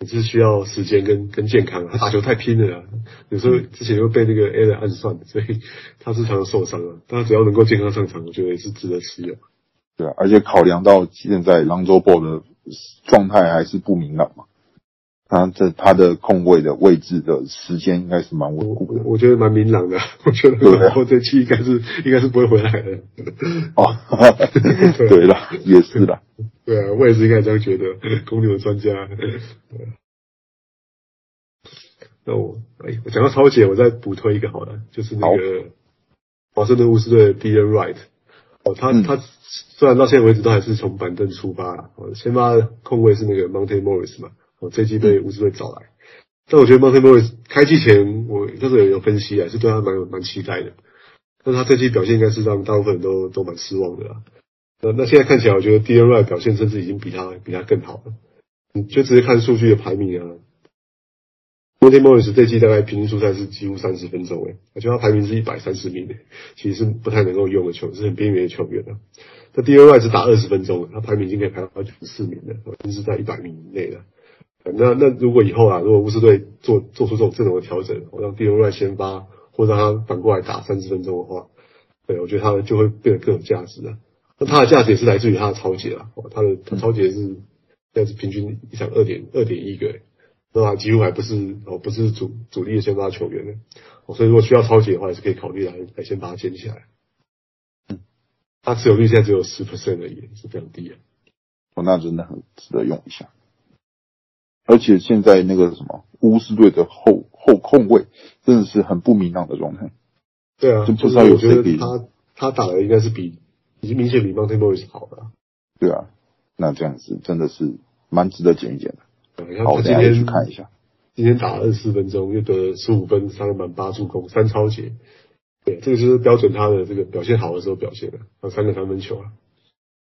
也是需要时间跟跟健康，他打球太拼了，有时候之前又被那个 A 的暗算，所以他是常常受伤了。但他只要能够健康上场，我觉得也是值得持有。对啊，而且考量到现在 Lonzo Ball 的状态还是不明朗嘛。他这他的控位的位置的时间应该是蛮稳固的，我觉得蛮明朗的。我觉得我这期应该是应该是不会回来的。哦，对了，也是的。对啊，我也是应该这样觉得。公牛的专家。那我哎，我讲到超姐，我再补推一个好了，就是那个华盛顿巫师队的 Delon Wright。哦，他他虽然到现在为止都还是从板凳出发哦，先发控卫是那个 Monte Morris 嘛。我这季被巫师队找来，但我觉得 Monte Morris 开季前我就是有有分析啊，是对他蛮蛮期待的。但他这季表现应该是让大部分人都都蛮失望的啦。那那现在看起来，我觉得 Delon Wright 表现甚至已经比他比他更好了。你就直接看数据的排名啊，Monte Morris 这季大概平均出赛是几乎三十分钟诶，我觉得他排名是一百三十名诶，其实是不太能够用的球，是很边缘的球员啊。那 Delon Wright 是打二十分钟，他排名已经可以排到九十四名了，已经是在一百名以内了。那那如果以后啊，如果乌斯队做做出这种阵容的调整，我让 Delon Wright 先发，或者让他反过来打三十分钟的话，对，我觉得他就会变得更有价值了。那他的价值也是来自于他的超级啊，他的他超级是现在是平均一场二点二点一个，那他几乎还不是哦不是主主力的先发球员呢，所以如果需要超级的话，也是可以考虑来来先把它捡起来。嗯，他持有率现在只有十 percent 而已，是非常低的。哦，那真的很值得用一下。而且现在那个什么乌斯队的后后控卫真的是很不明朗的状态。对啊，就不知道有谁比他他打的应该是比已经明显比 Monte Morris 好的。对啊，那这样子真的是蛮值得捡一捡的。对，好，今天去看一下，今天打了二十四分钟，又得了十五分、三篮板、八助攻、三超截。对，这个就是标准他的这个表现好的时候表现的，有三个三分球啊。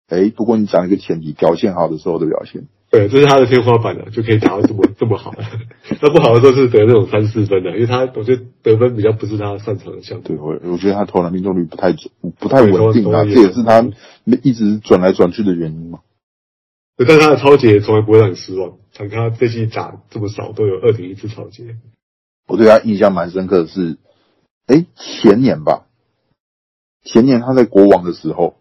哎，不过你讲一个前提，表现好的时候的表现。对，这是他的天花板了，就可以打到这么这么好。那不好的时候是得那种三四分的，因为他我觉得得分比较不是他擅长的项目。对，我我觉得他投篮命中率不太准，不太稳定啊，这也是他一直转来转去的原因嘛。对，但他的超节从来不会让你失望。看他这季打这么少，都有二点一次超节。我对他印象蛮深刻的是，哎，前年吧，前年他在国王的时候，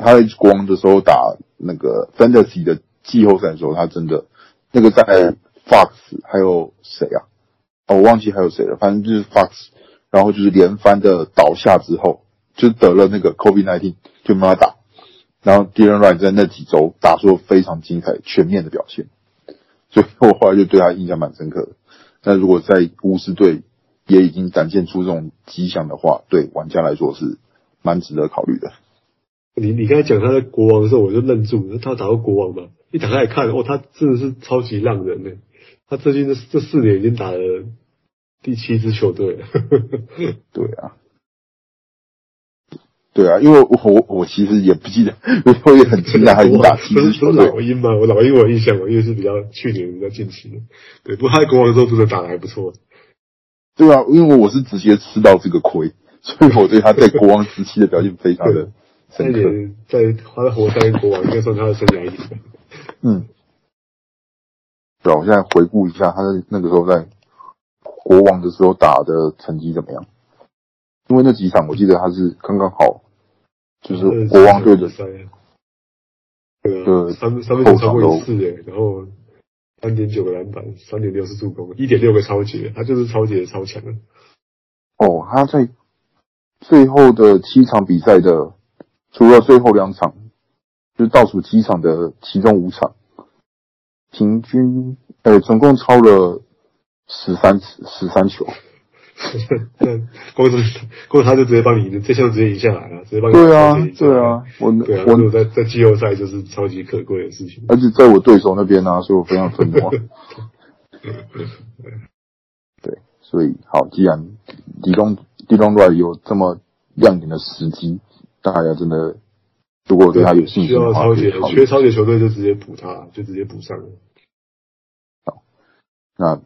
他在国王的时候打那个 Fantasy 的。季后赛的时候，他真的那个在 Fox 还有谁啊？哦，我忘记还有谁了。反正就是 Fox，然后就是连番的倒下之后，就得了那个 COVID-19，就没法打。然后 Dylan Wright 在那几周打出了非常精彩、全面的表现，所以我后来就对他印象蛮深刻的。那如果在巫师队也已经展现出这种迹象的话，对玩家来说是蛮值得考虑的。你你刚才讲他在国王的时候，我就愣住了，他打到国王嘛？一打开来看，哦，他真的是超级浪人呢。他最近这这四年已经打了第七支球队了。对啊。对啊，因为我我我其实也不记得，我也很惊讶他已经打七支球队。老鹰嘛，我老鹰我印象我，因为是比较去年比较近期的。对，不过他在国王的时候真的打的还不错。对啊，因为我是直接吃到这个亏，所以我对他在国王时期的表现非常的 深刻。在他的活塞国王应该算他的生涯。嗯。对啊，我现在回顾一下他的那个时候在国王的时候打的成绩怎么样？因为那几场我记得他是刚刚好，就是国王队的三，对啊，三三分球超过一次诶，然后三点九个篮板，三点六次助攻，一点六个超级，他就是超级的超强的。哦，他在最后的七场比赛的，除了最后两场，就是倒数七场的其中五场，平均呃总共超了十三次十三球。那光是光他就直接帮你这项直接赢下来了，直接帮你对啊对啊，我对啊，我在在季后赛就是超级可贵的事情，而且在我对手那边呢、啊，所以我非常愤怒。对，所以好，既然 Delon Delon Wright 有这么亮眼的时机，大家真的如果对他有信心的话，需要超级缺超级球队就直接补他，就直接补上了。好，那。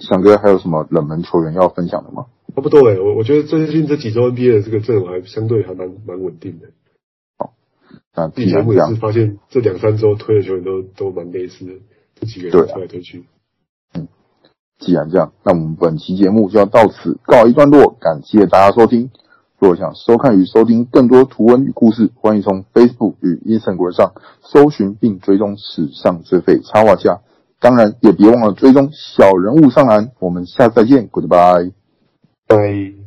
翔哥还有什么冷门球员要分享的吗？差不多诶，我我觉得最近这几周 NBA 的这个阵容还相对还蛮蛮稳定的。好，那以前我也是发现这两三周推的球员都都蛮类似的，这几个人推来推去。嗯，既然这样，那我们本期节目就要到此告一段落，感谢大家收听。若想收看与收听更多图文与故事，欢迎从 Facebook 与 Instagram 上搜寻并追踪史上最废插画家。当然，也别忘了追踪小人物上篮。我们下次再见，Goodbye，拜。